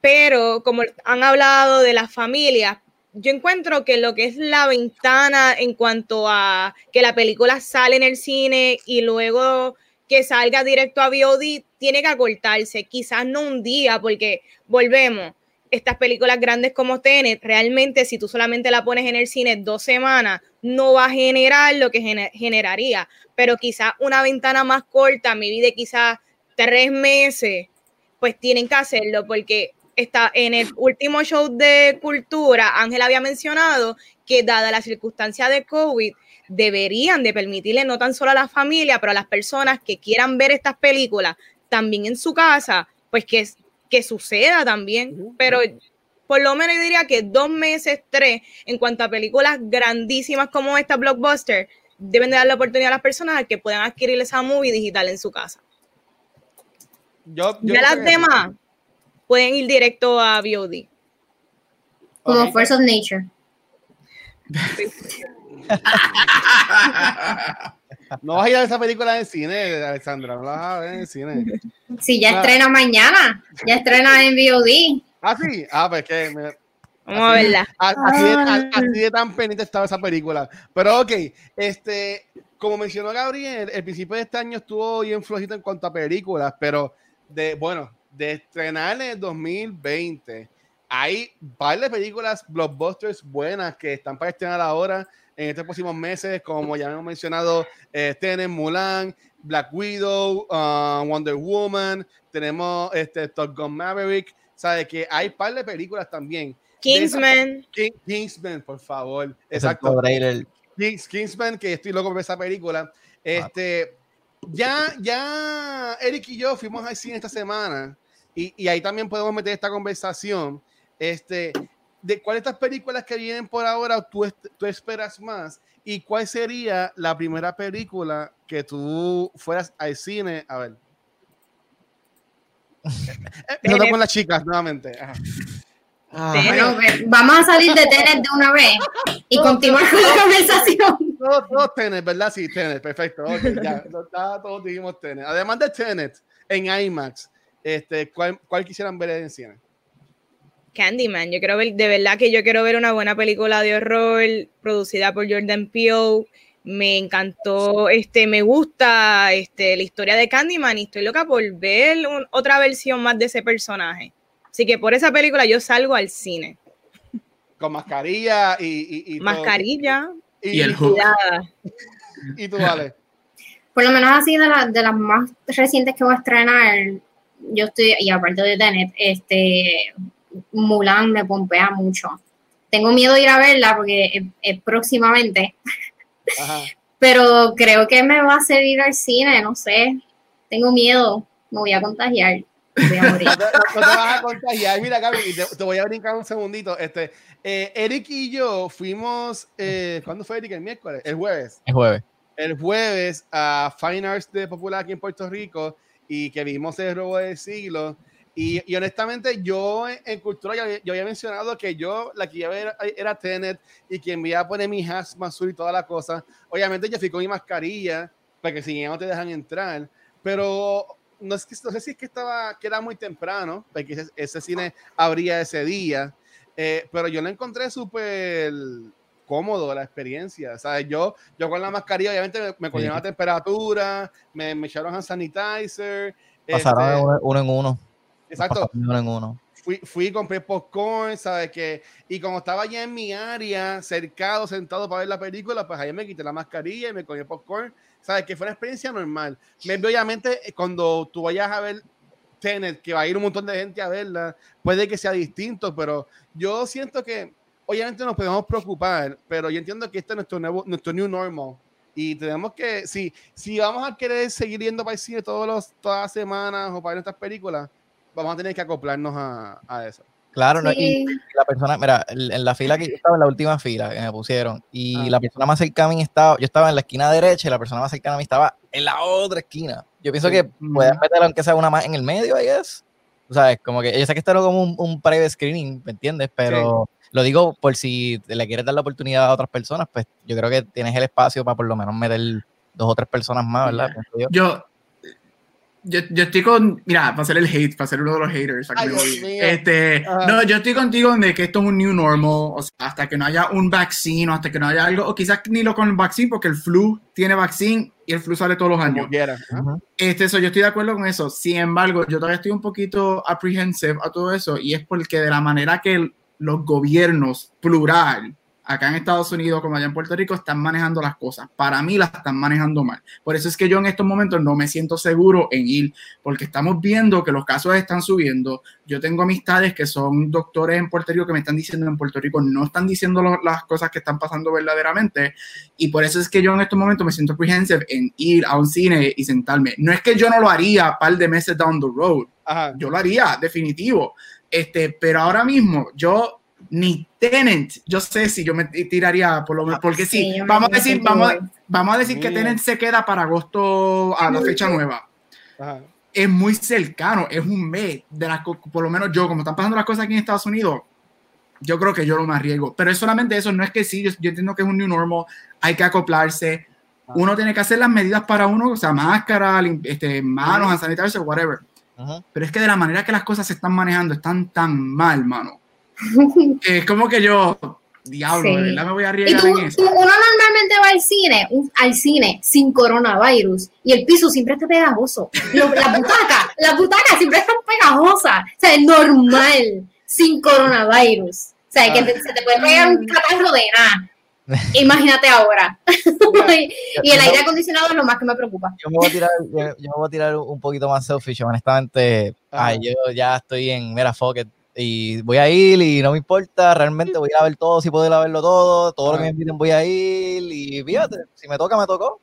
pero como han hablado de las familias, yo encuentro que lo que es la ventana en cuanto a que la película sale en el cine y luego que salga directo a VOD, tiene que acortarse, quizás no un día, porque volvemos, estas películas grandes como Tenet, realmente si tú solamente la pones en el cine dos semanas, no va a generar lo que gene- generaría, pero quizás una ventana más corta, mi vida quizás tres meses, pues tienen que hacerlo porque está en el último show de cultura, Ángel había mencionado que dada la circunstancia de COVID, deberían de permitirle no tan solo a la familia, pero a las personas que quieran ver estas películas también en su casa, pues que, que suceda también. Pero por lo menos yo diría que dos meses, tres, en cuanto a películas grandísimas como esta blockbuster, deben de dar la oportunidad a las personas a que puedan adquirir esa movie digital en su casa. Yo, yo ya las demás pueden ir directo a VOD. Como Ok. Force of Nature. No vas a ir a ver esa película en cine, Alexandra. No la vas a ver en el cine. Si ya Ah. estrena mañana, ya estrena en VOD. Ah, sí. Ah, pues que. me- Vamos a verla. así, de, Ah. así tan pendiente estaba esa película. Pero ok, este. Como mencionó Gabriel, el principio de este año estuvo bien flojito en cuanto a películas, pero de, bueno, de estrenar en el 2020, hay de películas blockbusters buenas que están para estrenar ahora en estos próximos meses, como ya hemos mencionado, eh, Tenet, Mulan, Black Widow, uh, Wonder Woman, tenemos este, Top Gun Maverick, sabe que hay un par de películas también. Kingsman. King- Kingsman, por favor. Exacto. Kings- Kingsman, que estoy loco por esa película. Este, ya, ya Eric y yo fuimos al cine esta semana y, y ahí también podemos meter esta conversación. Este, de cuáles de estas películas que vienen por ahora tú, tú esperas más y cuál sería la primera película que tú fueras al cine a ver. Tenet. con las chicas nuevamente. Ajá. Tenet. Bueno, vamos a salir de Tenet de una vez y continuar con la conversación. Todos, todos Tenet, ¿verdad? Sí, Tenet, perfecto. ok, ya, todos dijimos Tenet. Además de Tenet, en IMAX, este, ¿cuál, cuál quisieran ver en cine? Candyman. Yo quiero ver, de verdad que yo quiero ver una buena película de horror producida por Jordan Peele. Me encantó, este, me gusta este, la historia de Candyman y estoy loca por ver un- otra versión más de ese personaje. Así que por esa película yo salgo al cine. Con mascarilla y... y, y todo. Y el tú- hook. Y tú, vale. Por lo menos así de, la- de las más recientes que voy a estrenar, yo estoy, y aparte de Tenet, este, Mulan me pompea mucho. Tengo miedo de ir a verla porque es, es próximamente, Ajá. pero creo que me va a hacer ir al cine, no sé. Tengo miedo, me voy a contagiar, me voy a morir. No te, no te vas a contagiar. Mira, Gaby, te, te voy a brincar un segundito. Este, eh, Eric y yo fuimos, eh, ¿cuándo fue Eric? El miércoles, el jueves. El jueves. el jueves a Fine Arts de Popular aquí en Puerto Rico y que vimos el robo del siglo. Y, y honestamente, yo en, en cultura, yo, había- yo había mencionado que yo la que iba a ver era Tenet y que me iba a poner mi hazmat azul y toda la cosa. Obviamente, yo fui con mi mascarilla porque si no te dejan entrar, pero no, es que, no sé si es que estaba que era muy temprano, porque ese, ese cine abría ese día, eh, pero yo lo encontré súper cómodo la experiencia. Sea, yo, yo con la mascarilla, obviamente me, me cogieron la temperatura, me, me echaron hand sanitizer. Pasaron este, uno, en uno. exacto. Uno en uno. fui, fui compré popcorn, ¿sabes? Que, y como estaba ya en mi área, cercado, sentado para ver la película, pues ahí me quité la mascarilla y me comí popcorn, ¿sabes? Que fue una experiencia normal. Me, obviamente, eh, cuando tú vayas a ver Tenet, que va a ir un montón de gente a verla, puede que sea distinto, pero yo siento que obviamente nos podemos preocupar, pero yo entiendo que este es nuestro, nuevo, nuestro new normal. Y tenemos que, si, si vamos a querer seguir yendo para el cine todos los, todas las semanas o para ver estas películas, vamos a tener que acoplarnos a, a eso. Claro, no, y la persona, mira, en la fila que yo estaba, en la última fila que me pusieron, y Ah. la persona más cercana a mí estaba, yo estaba en la esquina derecha y la persona más cercana a mí estaba en la otra esquina. Yo pienso Sí. que puedes meter aunque sea una más en el medio, I guess. O sea, es como que yo sé que esto era como un, un private screening, ¿me entiendes? Pero lo digo por si le quieres dar la oportunidad a otras personas, pues yo creo que tienes el espacio para por lo menos meter dos o tres personas más, ¿verdad? Yo. Yo, yo, estoy con, mira, para ser el hate, para ser uno de los haters. Ay, este, Ajá. no, yo estoy contigo de que esto es un new normal, o sea, hasta que no haya un vaccine o hasta que no haya algo, o quizás ni lo con el vaccine, porque el flu tiene vaccine y el flu sale todos los años. Como quiera. ¿ah? Ujú. Este, eso, yo estoy de acuerdo con eso. Sin embargo, yo todavía estoy un poquito apprehensive a todo eso y es porque de la manera que el- los gobiernos plural acá en Estados Unidos como allá en Puerto Rico están manejando las cosas. Para mí las están manejando mal. Por eso es que yo en estos momentos no me siento seguro en ir, porque estamos viendo que los casos están subiendo. Yo tengo amistades que son doctores en Puerto Rico que me están diciendo en Puerto Rico no están diciendo lo- las cosas que están pasando verdaderamente y por eso es que yo en estos momentos me siento apprehensive en ir a un cine y sentarme. No es que yo no lo haría un par de meses down the road, Ajá. yo lo haría, definitivo. Este, pero ahora mismo, yo ni Tenant, yo sé si yo me tiraría por lo menos, porque sí, Sí, vamos a me decir, vamos, vamos a decir que. Tenant se queda para agosto a la fecha nueva. Ajá. Es muy cercano, es un mes de las por lo menos yo, como están pasando las cosas aquí en Estados Unidos, yo creo que yo no me arriesgo. Pero es solamente eso, no es que sí, yo, yo entiendo que es un new normal, hay que acoplarse. Uno tiene que hacer las medidas para uno, o sea, máscara, este, manos, hand sanitizer, whatever. Pero es que de la manera que las cosas se están manejando están tan mal, mano. es como que yo, diablo, Sí. de verdad me voy a Y arriesgar tú, en eso. uno normalmente va al cine, un- al cine sin coronavirus y el piso siempre está pegajoso. Lo- la butaca, la butaca siempre está pegajosa. O sea, es normal sin coronavirus. O sea, que te- se te puede pegar un catarro de nada. Imagínate ahora. y el aire acondicionado es lo más que me preocupa. yo me voy a tirar, yo, yo me voy a tirar un poquito más selfish, honestamente. Ay, yo ya estoy en, mira, fuck it, y voy a ir y no me importa, realmente voy a ver todo, si puedo ir a verlo todo, todo lo que me inviten voy a ir y fíjate, si me toca, me tocó.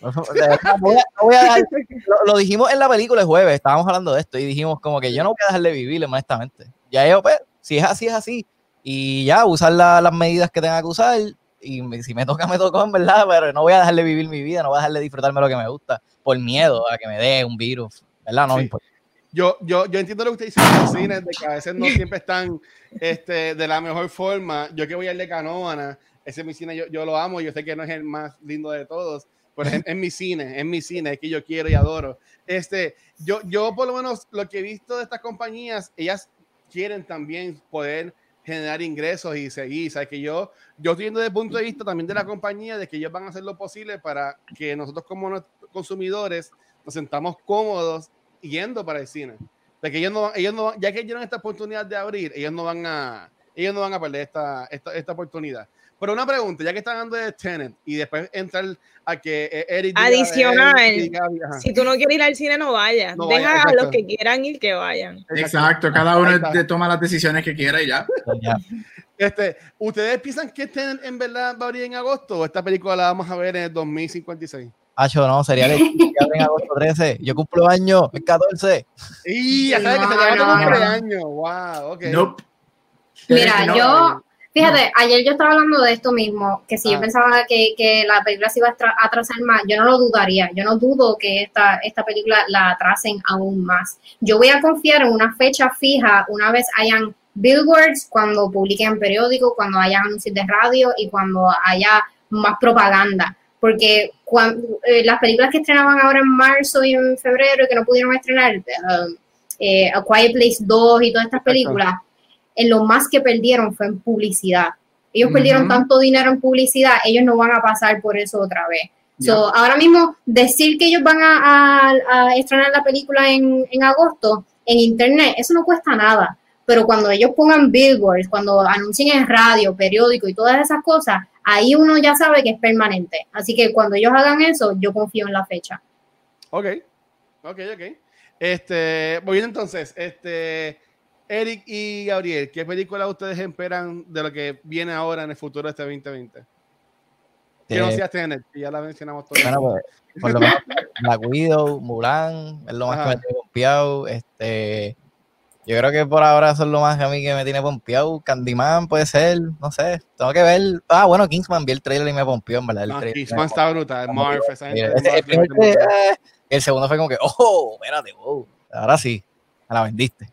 De verdad, no voy a- no voy a dejar- lo, lo dijimos en la película el jueves, estábamos hablando de esto y dijimos como que yo no voy a dejarle vivir, honestamente. Ya yo, pues, si es así, es así. Y ya, usar la- las medidas que tenga que usar y me- si me toca, me tocó, en verdad, pero no voy a dejarle vivir mi vida, no voy a dejarle disfrutarme lo que me gusta por miedo a que me dé un virus, ¿verdad? No me importa. Yo, yo, yo entiendo lo que usted dice de los cines, de que a veces no siempre están este, de la mejor forma. Yo que voy al de Canóvana, ese es mi cine, yo, yo lo amo, yo sé que no es el más lindo de todos, pero es, es mi cine, es mi cine, es que yo quiero y adoro. Este, yo, yo por lo menos lo que he visto de estas compañías, ellas quieren también poder generar ingresos y seguir, ¿sabes? Que yo, yo estoy viendo desde el punto de vista también de la compañía, de que ellos van a hacer lo posible para que nosotros como consumidores nos sentamos cómodos yendo para el cine. De que ellos no, ellos no, ya que dieron esta oportunidad de abrir, ellos no van a, ellos no van a perder esta, esta, esta oportunidad. Pero una pregunta, ya que están hablando de Tenet y después entrar a que eh, Eric diga Adicional, Gaby, ajá. Si tú no quieres ir al cine, no vayas. No Deja vayas, a los que quieran ir que vayan. Exacto, cada uno de- toma las decisiones que quiera y ya. Ya. Este, ¿Ustedes piensan que Tenet en verdad va a abrir en agosto o esta película la vamos a ver en el 2056? Hacho, no, sería el que abren agosto 13. Yo cumplo año el 14. Y ya sabes que se No, le va a no, tomar un no. cumpleaños. Wow, ok. Nope. Mira, No, yo, fíjate, ayer yo estaba hablando de esto mismo, que si Ah. yo pensaba que, que la película se iba a tra- atrasar más, yo no lo dudaría, yo no dudo que esta, esta película la atrasen aún más. Yo voy a confiar en una fecha fija una vez hayan billboards, cuando publiquen en periódicos, cuando haya anuncios de radio y cuando haya más propaganda. Porque cuando, eh, las películas que estrenaban ahora en marzo y en febrero y que no pudieron estrenar, um, eh, A Quiet Place 2 y todas estas películas, en lo más que perdieron fue en publicidad. Ellos perdieron tanto dinero en publicidad, ellos no van a pasar por eso otra vez. So, ahora mismo, decir que ellos van a, a- a estrenar la película en, en agosto en internet, eso no cuesta nada. pero cuando ellos pongan billboards, cuando anuncien en radio, periódico y todas esas cosas, ahí uno ya sabe que es permanente. Así que cuando ellos hagan eso, yo confío en la fecha. Ok, ok, ok. Este, voy entonces, este, Eric y Gabriel, ¿qué película ustedes esperan de lo que viene ahora en el futuro de este 2020? Que no sea Tenet, ya la mencionamos todos. Bueno, pues, por lo menos Black Widow, Mulan, es lo más Ajá. que me pompeado. Este, yo creo que por ahora eso es lo más que a mí que me tiene pompeado. Candyman puede ser, no sé, tengo que ver. Ah, bueno, Kingsman, vi el trailer y me pompeó, en verdad. El, No, trailer. Kingsman está brutal, Marv, esa gente el, eh, segundo fue como que, oh, espérate, wow. Ahora sí, me la vendiste.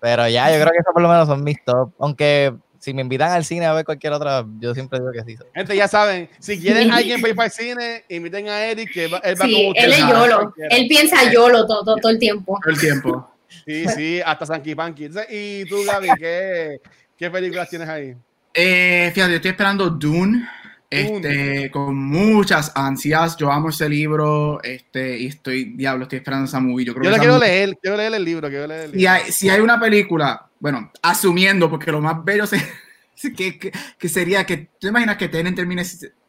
Pero ya, yo creo que esos por lo menos son mis top. Aunque si me invitan al cine a ver cualquier otra, yo siempre digo que sí. Gente, ya saben, si quieren alguien para ir para el cine, inviten a Eric, que él va Sí, con ustedes. él es a YOLO. Él piensa YOLO todo, todo, todo el tiempo. Todo el tiempo. Sí, sí, hasta Sanky Panky. Y tú, Gaby, ¿qué, qué películas tienes ahí? Eh, fíjate, yo estoy esperando Dune, este, con muchas ansias. Yo amo ese libro, este, y estoy, diablo, estoy esperando esa movie. Yo creo Yo que quiero movie- leer, quiero leer el libro, quiero leer el si libro. hay, si hay una película, bueno, asumiendo, porque lo más bello se- que, que, que sería que, ¿tú te imaginas que Tenen termine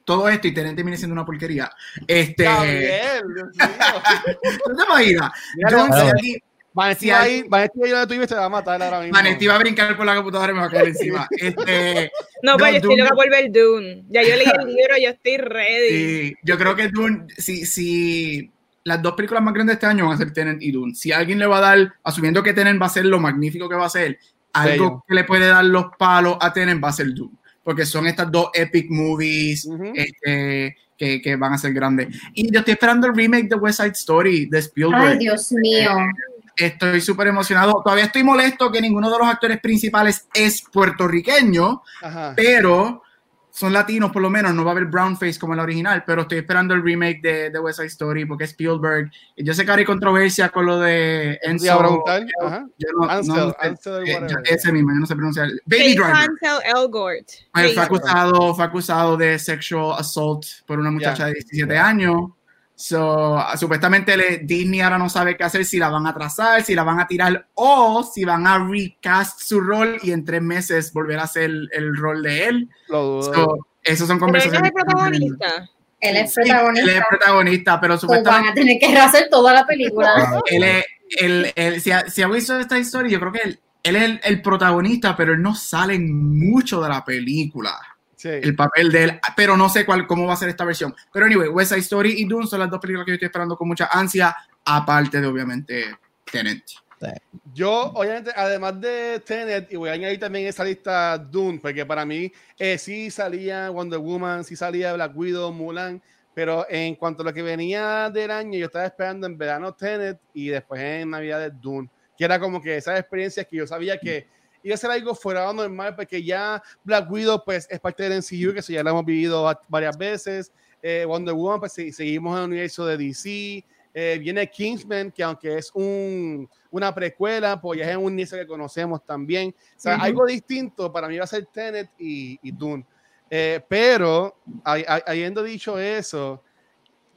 todo esto y Tenen termine siendo una porquería? Este, Gabriel, Dios mío. ¿tú te imaginas? Yo, si Vanetti Si va hay- ahí, Vanetti va ahí donde tú vives, te va a matar ahora mismo. Vanetti va a brincar por la computadora y me va a caer encima. Este, No, No, pero yo estoy loca por ver Dune. Ya yo leí el libro, yo estoy ready. Sí, yo creo que Dune, si, si las dos películas más grandes de este año van a ser Tenet y Dune. Si alguien le va a dar, asumiendo que Tenet va a ser lo magnífico que va a ser, algo Bello. que le puede dar los palos a Tenet va a ser Dune. Porque son estas dos epic movies este, que, que van a ser grandes. Y yo estoy esperando el remake de West Side Story de Spielberg. Ay, Dios mío. Estoy súper emocionado. Todavía estoy molesto que ninguno de los actores principales es puertorriqueño Ajá. pero son latinos por lo menos, no va a haber brown face como en la original, pero estoy esperando el remake de, de West Side Story porque es Spielberg. Y yo sé que hay controversia con lo de Enzo. yo no- Ansel, no sé, Ansel, eh, yo- ese mismo, yo no sé pronunciar. Baby Driver. Ansel Elgort. Fue acusado, fue acusado de sexual assault por una muchacha de 17 años. So, supuestamente le- Disney ahora no sabe qué hacer, si la van a atrasar, si la van a tirar o si van a recast su rol y en tres meses volver a hacer el, el rol de él. Lo dudo. So, esos son Pero él es conversaciones. el protagonista. Él es Sí, Él es protagonista. protagonista, pero O van supuestamente a tener que rehacer toda la película. él es, él- él- si, ha, si ha visto esta historia, yo creo que él, él es el, el protagonista, pero él no sale en mucho de la película. Sí. el papel de él, pero no sé cuál, cómo va a ser esta versión. Pero anyway, West Side Story y Dune son las dos películas que yo estoy esperando con mucha ansia, aparte de obviamente Tenet. Yo, obviamente, además de Tenet, y voy a añadir también esa lista Dune, porque para mí eh, sí salía Wonder Woman, sí salía Black Widow, Mulan, pero en cuanto a lo que venía del año, yo estaba esperando en verano Tenet y después en Navidad Dune, que era como que esas experiencias que yo sabía que iba a ser algo fuera de lo normal, porque ya Black Widow pues es parte del MCU, que eso ya lo hemos vivido va- varias veces, eh, Wonder Woman pues seguimos en el universo de DC, eh, viene Kingsman, que aunque es un, una precuela, pues ya es un universo que conocemos también. O sea, Ujú. algo distinto para mí va a ser Tenet y, y Dune. Eh, pero, habiendo dicho eso,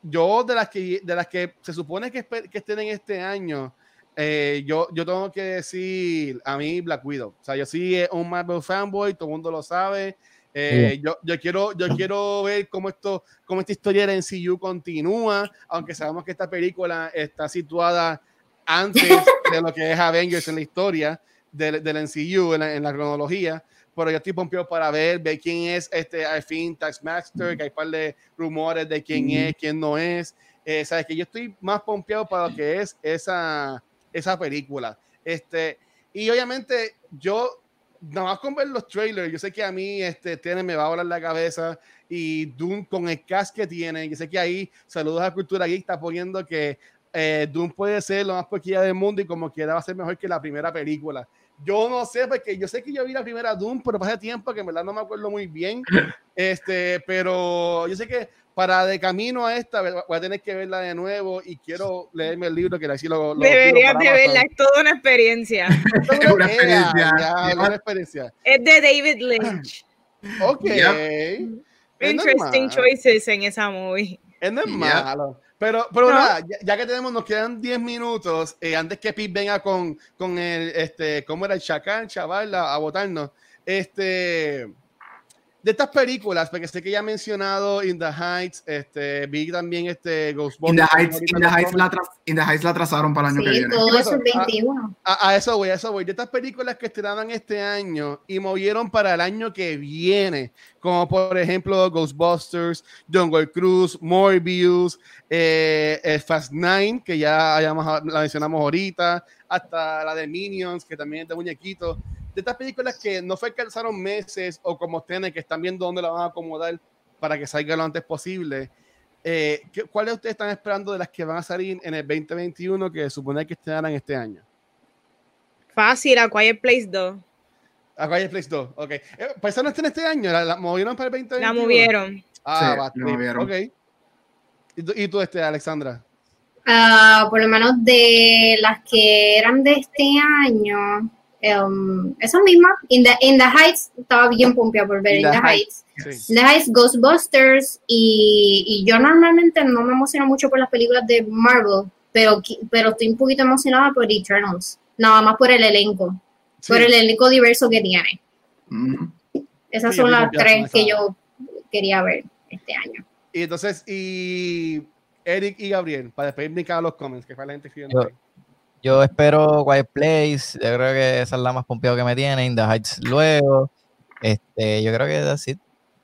yo de las que, de las que se supone que, que estén en este año, eh, yo, yo tengo que decir a mí Black Widow. O sea, yo sí eh, un Marvel fanboy, todo el mundo lo sabe. Eh, yo, yo, quiero, yo quiero ver cómo, esto, cómo esta historia de NCU continúa, aunque sabemos que esta película está situada antes de lo que es Avengers en la historia del, del NCU, en la, en la cronología. Pero yo estoy pompeado para ver, ver quién es este al fin Taskmaster, que hay un par de rumores de quién es, quién no es. Eh, Sabes que yo estoy más pompeado para lo que es esa, esa película. Este, y obviamente yo, nada más con ver los trailers, yo sé que a mí este, tiene, me va a volar la cabeza y Doom con el cast que tiene, yo sé que ahí, saludos a Cultura Geek, está poniendo que eh, Doom puede ser lo más porquilla del mundo y como quiera va a ser mejor que la primera película. Yo no sé, porque yo sé que yo vi la primera Doom, pero hace tiempo que en verdad no me acuerdo muy bien. Este, pero yo sé que para de camino a esta voy a tener que verla de nuevo y quiero leerme el libro que así lo, lo Deberías de verla, es toda una experiencia. Es una experiencia. Ya, ya, una experiencia. Es de David Lynch. Ok. Yep. Interesting choices en esa movie. No es Yeah. malo. Pero, pero No. nada, ya, ya que tenemos, nos quedan 10 minutos, eh, antes que Pete venga con, con el, este, ¿cómo era el chacal, chaval, a, a votarnos? Este, de estas películas, porque sé que ya ha mencionado In the Heights, este, vi también este Ghostbusters. In the Heights, ahorita in In the Heights la trazaron para el año que Sí, viene. todo ¿Qué eso es pasó? Ah, 21. A, a eso voy, a eso voy. De estas películas que estrenaban este año y movieron para el año que viene, como por ejemplo Ghostbusters, Jungle Cruise, Morbius, eh, eh, Fast Nine, que ya hayamos- la mencionamos ahorita, hasta la de Minions, que también es de muñequitos. De estas películas que no fue que alzaron meses o como ustedes que están viendo dónde la van a acomodar para que salga lo antes posible. Eh, ¿qué- ¿Cuáles ustedes están esperando de las que van a salir en el 2021 que supone que estrenaran este año? Fácil, A Quiet Place 2. A Quiet Place 2, ok. Eh, pues esa no está en este año, la, la movieron para el 2021. La movieron. Ah, Sí, va, la movieron. Ok. ¿Y tú, y tú, este, Alexandra? Ah, por lo menos de las que eran de este año, um, esas mismas, in the, In the Heights, estaba bien pompeada por ver In In the the Heights. Sí. In the Heights, Ghostbusters, y, y yo normalmente no me emociono mucho por las películas de Marvel, pero, pero estoy un poquito emocionada por Eternals, nada más por el elenco, Sí. por el elenco diverso que tiene. Esas Sí, son las tres que esa. yo quería ver este año. Y entonces, y Eric y Gabriel, para despedirme cada los comments, que fue la gente escribiendo. Yo-. Yo espero Quiet Place. Yo creo que esa es la más pompeada que me tiene. In the Heights luego. Este, yo creo que that's it.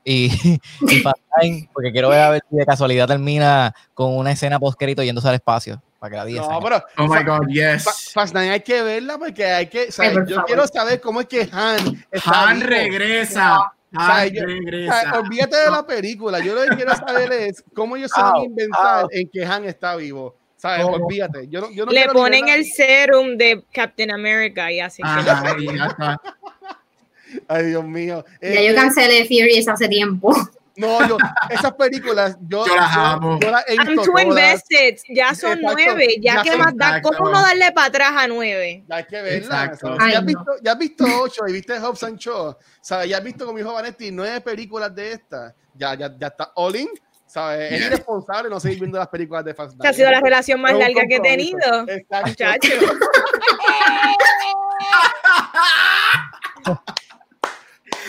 Y, y Fast Nine, porque quiero ver a ver si de casualidad termina con una escena post yéndose al espacio. Para que la diga. No, pero Oh my God, yes. Fast Nine hay que verla porque hay que. o sea, yo favor. quiero saber cómo es que Han. está Han vivo. regresa. sea, Han yo- O sea, regresa. olvídate de la película. Yo lo que quiero saber es cómo ellos se van a inventar au. en que Han está vivo. ¿Sabes? ¿Cómo? Olvídate. Yo no, yo no Le ponen el serum de Captain America y así. Ajá, y ya está. Ay, Dios mío. Ya Este, yo cancelé Furious hace tiempo. No, yo, esas películas, yo, Yo las amo. yo las he I'm visto too todas. invested. Ya son Exacto. nueve. Ya, Ya que más da. ¿Cómo no darle para atrás a nueve? Ya hay que verla. Ay, ya, has no. visto, ya has visto ocho y viste Hobbs and Shaw. ¿sabes? Ya has visto con mi hijo Vanetti nueve películas de estas. Ya, ya, ya está all in. ¿Sabes? Es irresponsable no seguir viendo las películas de Fast Esta ha sido la relación más larga que he tenido. Exacto. Muchacho.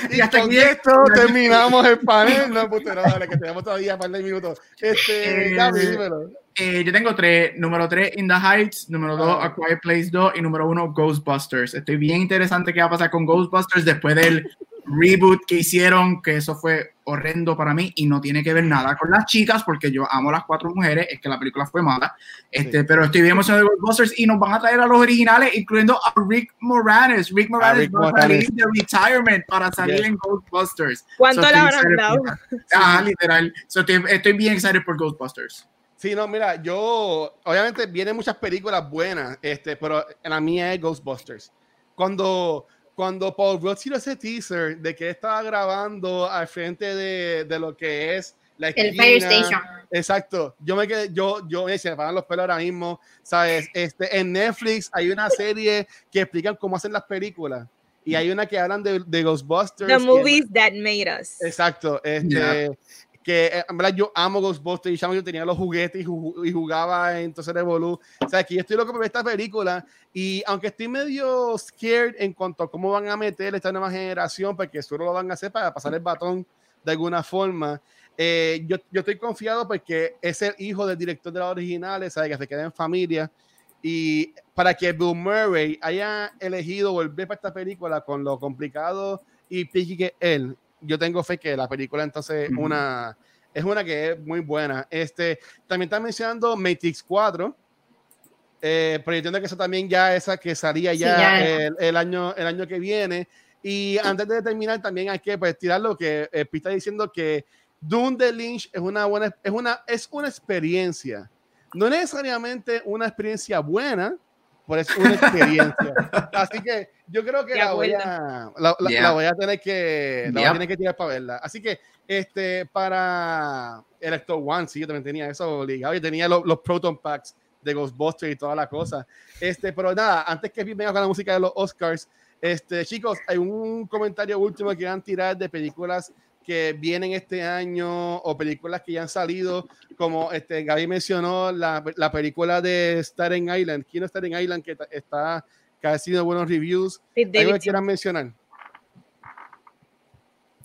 Y Y hasta con aquí- esto terminamos el panel. No, puto, no, dale, que tenemos todavía un par de minutos. Este, Eh, Gaby, dímelo. Eh, yo tengo tres. Número tres, In the Heights. Número dos, Ah. A Quiet Place 2. Y número uno, Ghostbusters. Estoy bien interesante qué va a pasar con Ghostbusters después del reboot que hicieron, que eso fue horrendo para mí y no tiene que ver nada con las chicas, porque yo amo a las cuatro mujeres, es que la película fue mala. Este, Sí. Pero estoy bien emocionado de Ghostbusters y nos van a traer a los originales, incluyendo a Rick Moranis. Rick Moranis Rick va a salir Moranis. de retirement para salir Yes. en Ghostbusters. ¿Cuánto So, le habrán excited dado? Ah, literal. So, estoy, estoy bien excited por Ghostbusters. Sí, no, mira, yo, obviamente vienen muchas películas buenas, este, pero la mía es Ghostbusters. Cuando, cuando Paul Rudd tiró ese teaser de que estaba grabando al frente de, de lo que es la El esquina, Fire Station. Exacto. Yo me quedé, yo, yo me se me paran los pelos ahora mismo. Sabes, este, en Netflix hay una serie que explican cómo hacen las películas. Y hay una que hablan de, de Ghostbusters. The y- movies that made us. Exacto. Este, Ya. Que eh, en verdad yo amo Ghostbusters y chamo, yo tenía los juguetes y, ju- y jugaba en Revolu. O sea, que yo estoy loco por ver esta película. Y aunque estoy medio scared en cuanto a cómo van a meter esta nueva generación, porque solo lo van a hacer para pasar el batón de alguna forma. eh, yo, yo estoy confiado porque es el hijo del director de las originales, sabe que se queda en familia. Y para que Bill Murray haya elegido volver para esta película con lo complicado y picky que él, yo tengo fe que la película entonces una, es una que es muy buena. Este, también está mencionando Matrix 4. Eh, pero yo entiendo que esa también ya esa que salía Sí, ya, el, el año, el año que viene. Y antes de terminar, también hay que pues, tirar lo que eh, está diciendo que Dune de Lynch es una buena, es una, es una experiencia. No necesariamente una experiencia buena, pero es una experiencia. Así que yo creo que la voy, a, la, la- Yeah. la voy a tener que, la voy a tener que tirar para verla. Así que este, para el Actor One, sí, yo también tenía eso obligado. Yo tenía los, los Proton Packs de Ghostbusters y toda la cosa. Este, pero nada, antes que venga con la música de los Oscars, este, chicos, hay un comentario último que quieran tirar de películas que vienen este año o películas que ya han salido, como este Gaby mencionó la, la película de Staten Island, ¿quién es Staten Island? Que está, que ha sido buenos reviews. ¿Algo que quieran mencionar?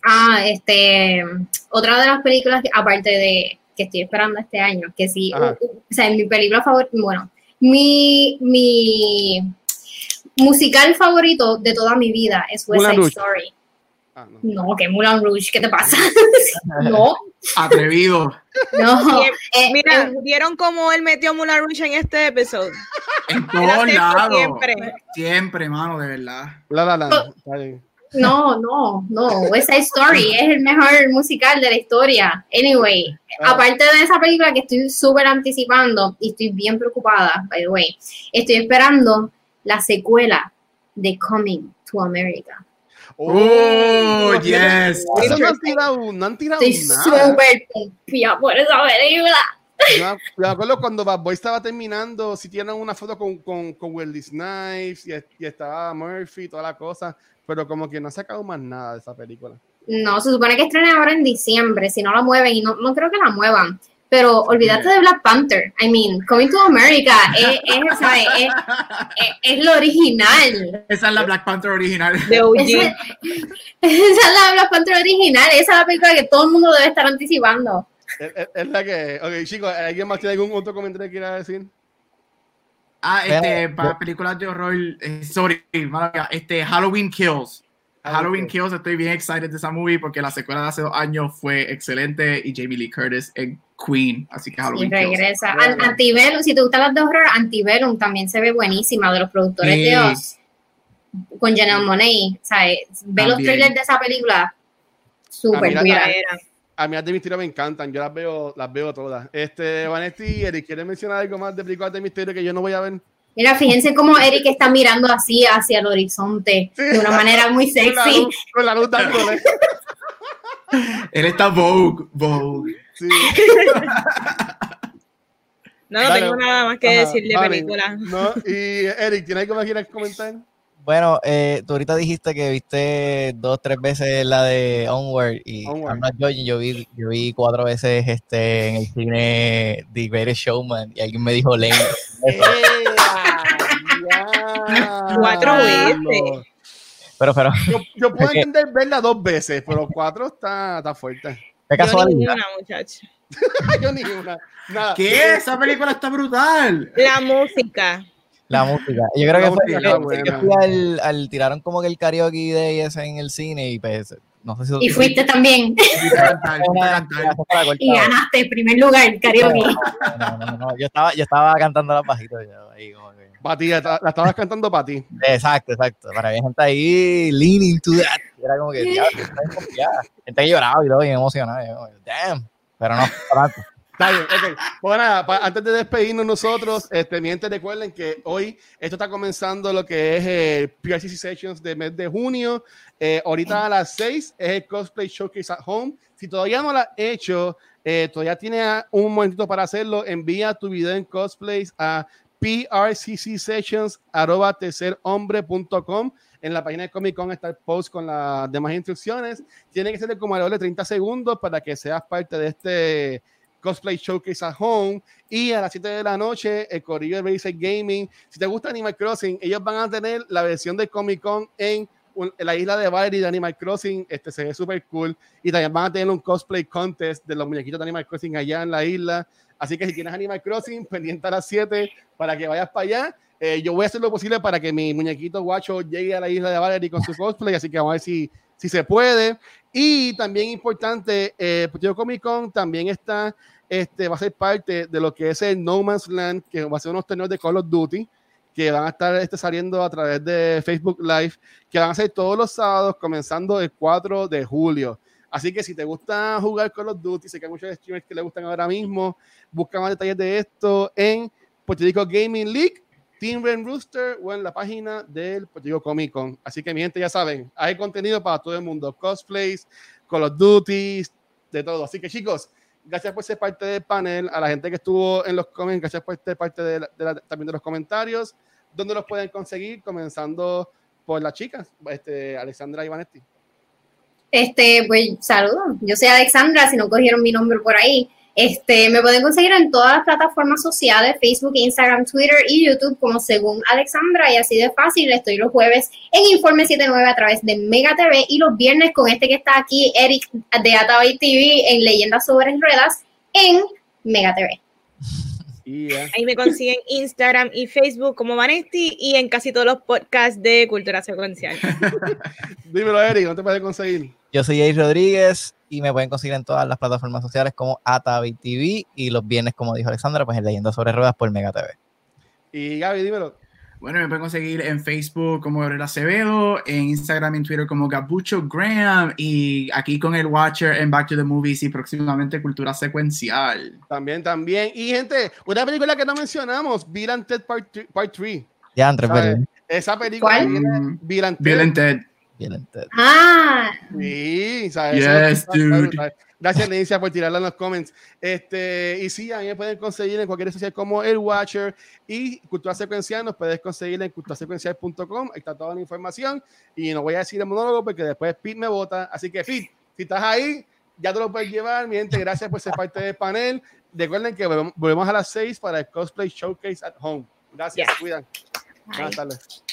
Ah, este, otra de las películas que, aparte de que estoy esperando este año, que sí, Ajá. o sea, mi película favorita, bueno, mi, mi musical favorito de toda mi vida es West Side. Story. Ah, no. No, que Moulin Rouge, ¿qué te pasa? no, Atrevido. no. Eh, Mira, eh, ¿vieron cómo él metió Moulin Rouge en este episodio? En todos lados. siempre. Siempre, mano, de verdad. La La. No, no, no. West Side Story es el mejor musical de la historia. Anyway, Ah. aparte de esa película que estoy súper anticipando y estoy bien preocupada, by the way, estoy esperando la secuela de Coming to America. Oh, yes. Eso no han tirado, no han tirado Estoy nada. súper pompeada por esa película. Yo me- acuerdo cuando Bad Boy estaba terminando, si tienen una foto con, con, con Wesley Snipes y, y estaba Murphy y toda la cosa, pero como que no ha sacado más nada de esa película. No, se supone que estrena ahora en diciembre, si no la mueven, y no, no creo que la muevan. Pero olvídate de Black Panther. I mean, Coming to America es, es, ¿sabes? es, es- es lo original. Esa es la Black Panther original. De OG. Esa, esa es la Black Panther original, esa es la película que todo el mundo debe estar anticipando. Es, la que. Ok, chicos, ¿alguien más tiene algún otro comentario que quiera decir? Ah, este, para películas de horror, eh, sorry, este, Halloween Kills. Halloween Kills, estoy bien excited de esa movie porque la secuela de hace dos años fue excelente y Jamie Lee Curtis en Queen, así que Y Halloween Kills. regresa. Si te gustan las de horror, Antebellum también se ve buenísima, de los productores Sí. de Oz, con Janelle Monáe. ¿sabes? Ve los trailers de esa película, súper. A mí las de misterio me encantan, yo las veo, las veo todas. Este, Vanetti y Eric, ¿quieren mencionar algo más de películas de misterio que yo no voy a ver? Mira, fíjense cómo Eric está mirando así hacia el horizonte de una manera muy Con la sexy. luz, con la luz. Él está Vogue, Vogue. Sí. No, no Dale. tengo nada más que Ajá, decir de vale. película. No, y Eric, ¿tienes algo más que quieras comentar? Bueno, eh, tú ahorita dijiste que viste dos, tres veces la de Onward y Onward. I'm not judging, yo vi, yo vi cuatro veces este en el cine The Greatest Showman y alguien me dijo Lane. Cuatro veces. Pero, pero, Yo, yo puedo entender verla dos veces, pero cuatro está, está fuerte. Qué Yo casualidad. ninguna, muchacha. yo ni una. Nada. ¿Qué? Esa película está brutal. La música. La música. Yo creo La que fue música yo fui al, al- tiraron como que el karaoke day ese en el cine y pues no sé si Y fuiste también. Cantar, cantar. Y ganaste el primer lugar, karaoke. No, no, no, no, Yo estaba, yo estaba cantando las bajitas yo ahí como que- Para ti, la, la estabas cantando para ti. Exacto, exacto. Para mí gente ahí leaning to that. Era como que, diablo. Gente que lloraba y todo, bien emocionada. Damn. Pero no, para tanto. Está bien, ok. Pues nada, antes de despedirnos nosotros, este, mi gente, recuerden que hoy esto está comenzando lo que es el PRCC Sessions de mes de junio. Eh, ahorita a las 6 es el Cosplay Showcase at Home. Si todavía no lo has hecho, eh, todavía tienes un momentito para hacerlo, envía tu video en cosplays a prccsessions.com. En la página de Comic Con está el post con las demás instrucciones. Tiene que ser de como alrededor de 30 segundos para que seas parte de este Cosplay Showcase at Home. Y a las 7 de la noche, el Corillo de Basic Gaming. Si te gusta Animal Crossing, ellos van a tener la versión de Comic Con en, un- en la isla de Valerie de Animal Crossing. Este se ve súper cool. Y también van a tener un cosplay contest de los muñequitos de Animal Crossing allá en la isla. Así que si tienes Animal Crossing, pendiente a las 7 para que vayas para allá. Eh, yo voy a hacer lo posible para que mi muñequito guacho llegue a la isla de Valerie con su cosplay, así que vamos a ver si, si se puede. Y también importante, eh, Puerto Comic Con también está, este, va a ser parte de lo que es el No Man's Land, que va a ser unos torneos de Call of Duty, que van a estar este, saliendo a través de Facebook Live, que van a ser todos los sábados, comenzando el 4 de julio. Así que si te gusta jugar Call of Duty, sé que hay muchos streamers que le gustan ahora mismo, busca más detalles de esto en Puerto Rico Gaming League, Team Red Rooster o en la página del Puerto Comic Con. Así que mi gente ya saben, hay contenido para todo el mundo, cosplays, Call of Duty, de todo. Así que chicos, gracias por ser parte del panel, a la gente que estuvo en los comments, gracias por ser parte de la- de la- también de los comentarios, donde los pueden conseguir, comenzando por las chicas, este, Alexandra Ivanetti. Este, pues saludos. Yo soy Alexandra, si no cogieron mi nombre por ahí. Este, me pueden conseguir en todas las plataformas sociales, Facebook, Instagram, Twitter y YouTube como según Alexandra y así de fácil. Estoy los jueves en Informe 79 a través de Mega TV y los viernes con este que está aquí, Eric de Atabay TV en Leyendas sobre Ruedas en Mega TV. Yeah. Ahí me consiguen Instagram y Facebook como Vanetti y en casi todos los podcasts de Cultura Secuencial. Dímelo, Eric, ¿no te puedes conseguir? Yo soy Jay Rodríguez y me pueden conseguir en todas las plataformas sociales como Atavi TV y los viernes, como dijo Alexandra, pues en Leyenda sobre Ruedas por Mega TV. Y Gaby, dímelo. Bueno, me pueden conseguir en Facebook como Gabriel Acevedo, en Instagram y en Twitter como Gabucho Graham y aquí con el Watcher en Back to the Movies y próximamente Cultura Secuencial. También, también. Y gente, una película que no mencionamos, Bill and Ted Part 3. Ya. Esa película ¿Cuál? Bill and Ted. Bill and Ted. Bien. Ah, Sí, ¿sabes? Yes, dude. Gracias, Nencia, por tirarla en los comments. Este, y sí, a mí me pueden conseguir en cualquier social como El Watcher y Cultura Secuencial. Nos puedes conseguir en culturasecuencial.com. Ahí está toda la información. Y no voy a decir el monólogo porque después Pete me vota. Así que, Pete, si estás ahí, ya te lo puedes llevar. Mi gente, gracias por ser parte del panel. Recuerden que volvemos- volvemos a las 6 para el Cosplay Showcase at Home. Gracias, Yes. se cuidan. Bye. Buenas tardes.